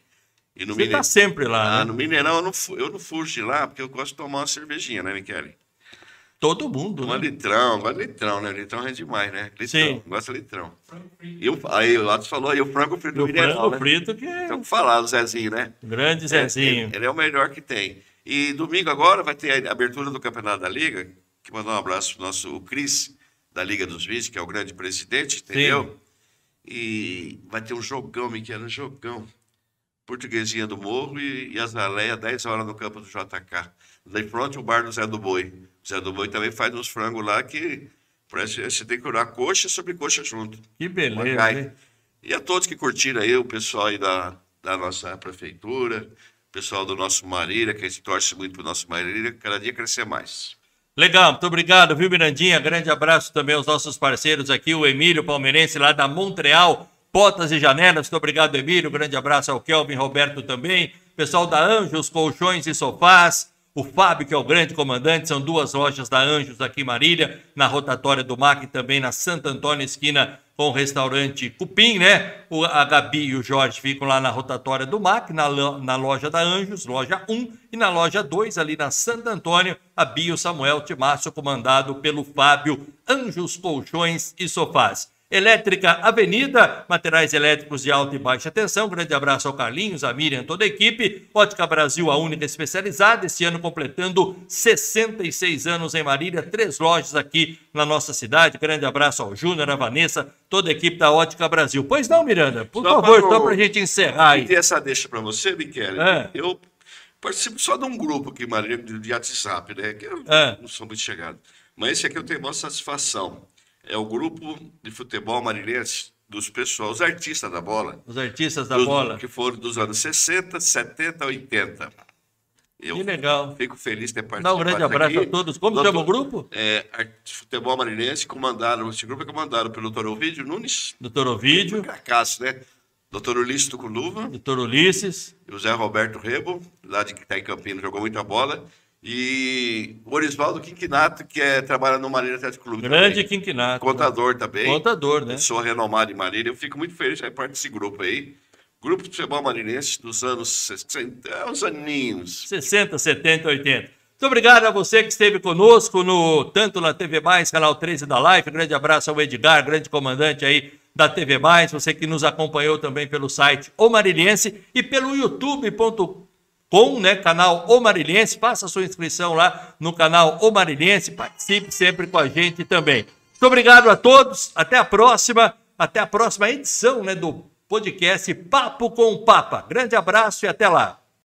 E no Você Mine- está sempre lá, Ah, né? no Mineirão eu não, eu não fujo de lá, porque eu gosto de tomar uma cervejinha, né, Michele? Todo mundo, Uma né? litrão, gosto de litrão, né? Litrão é demais, né? Litrão, Sim. gosto de litrão. E o, aí o Atos falou aí, o frango frito E do o Mineirão, frango né? frito que é Então, falar do Zezinho, né? grande Zezinho. Ele, ele é o melhor que tem. E domingo agora vai ter a abertura do Campeonato da Liga, que mandar um abraço pro nosso o Cris, da Liga dos Vídeos, que é o grande presidente, entendeu? E vai ter um jogão, Miquel, um jogão. Portuguesinha do Morro e, e Azaleia, 10 horas no campo do JK. Daí pronto o bar do Zé do Boi. O Zé do Boi também faz uns frangos lá que parece que você tem que curar coxa sobre coxa junto. Que beleza, hein? E a todos que curtiram aí, o pessoal aí da, da nossa prefeitura, o pessoal do nosso Marília, que a gente torce muito pro nosso Marília, cada dia crescer mais. Legal, muito obrigado, viu, Mirandinha? Grande abraço também aos nossos parceiros aqui, o Emílio Palmeirense, lá da Montreal, Portas e Janelas. Muito obrigado, Emílio. Grande abraço ao Kelvin Roberto também. Pessoal da Anjos, Colchões e Sofás. O Fábio, que é o grande comandante, são duas lojas da Anjos aqui em Marília, na rotatória do MAC e também na Santo Antônio, esquina com o restaurante Cupim, né? O, a Gabi e o Jorge ficam lá na rotatória do MAC, na, na loja da Anjos, loja 1, e na loja 2, ali na Santo Antônio, a Bio Samuel Timácio, comandado pelo Fábio Anjos Colchões e Sofás. Elétrica Avenida, materiais elétricos de alta e baixa tensão. Grande abraço ao Carlinhos, a Miriam, toda a equipe. Ótica Brasil, a única especializada, esse ano completando 66 anos em Marília, três lojas aqui na nossa cidade. Grande abraço ao Júnior, a Vanessa, toda a equipe da Ótica Brasil. Pois não, Miranda, por só favor, para só para a gente encerrar aí. essa deixa para você, Miquel. É. Eu participo só de um grupo aqui, Marília, de WhatsApp, né? Que eu é. não sou muito chegado. Mas esse aqui eu tenho maior satisfação é o grupo de futebol marinense dos pessoal, os artistas da bola. Os artistas da dos, bola. Que foram dos anos 60, 70, 80. Eu que legal. Fico feliz de ter participado. Dá um grande abraço aqui. a todos. Como Doutor, chama o grupo? É, Futebol Marinense, comandado, esse grupo é comandado pelo Dr. Ovidio Nunes. Doutor Ovidio. Fracasso, né? Doutor Ulisses Tuculuva. Doutor Ulisses. José Roberto Rebo, lá de que está em Campinas, jogou muita bola. E o Orisvaldo Quinquinato, que é, trabalha no Marília Atlético Clube. Grande também. Quinquinato. Contador também. Contador, né? Sou renomado em Marília. Eu fico muito feliz de parte desse grupo aí. Grupo de futebol marinense dos anos 60, é, uns aninhos. 60, 70, 80. Muito obrigado a você que esteve conosco, no, tanto na TV Mais, canal 13 da Live. grande abraço ao Edgar, grande comandante aí da TV Mais. Você que nos acompanhou também pelo site O Mariliense e pelo youtube.com com né, canal O Marilhense. Faça sua inscrição lá no canal O Marilhense. Participe sempre com a gente também. Muito obrigado a todos. Até a próxima. Até a próxima edição né, do podcast Papo com o Papa. Grande abraço e até lá.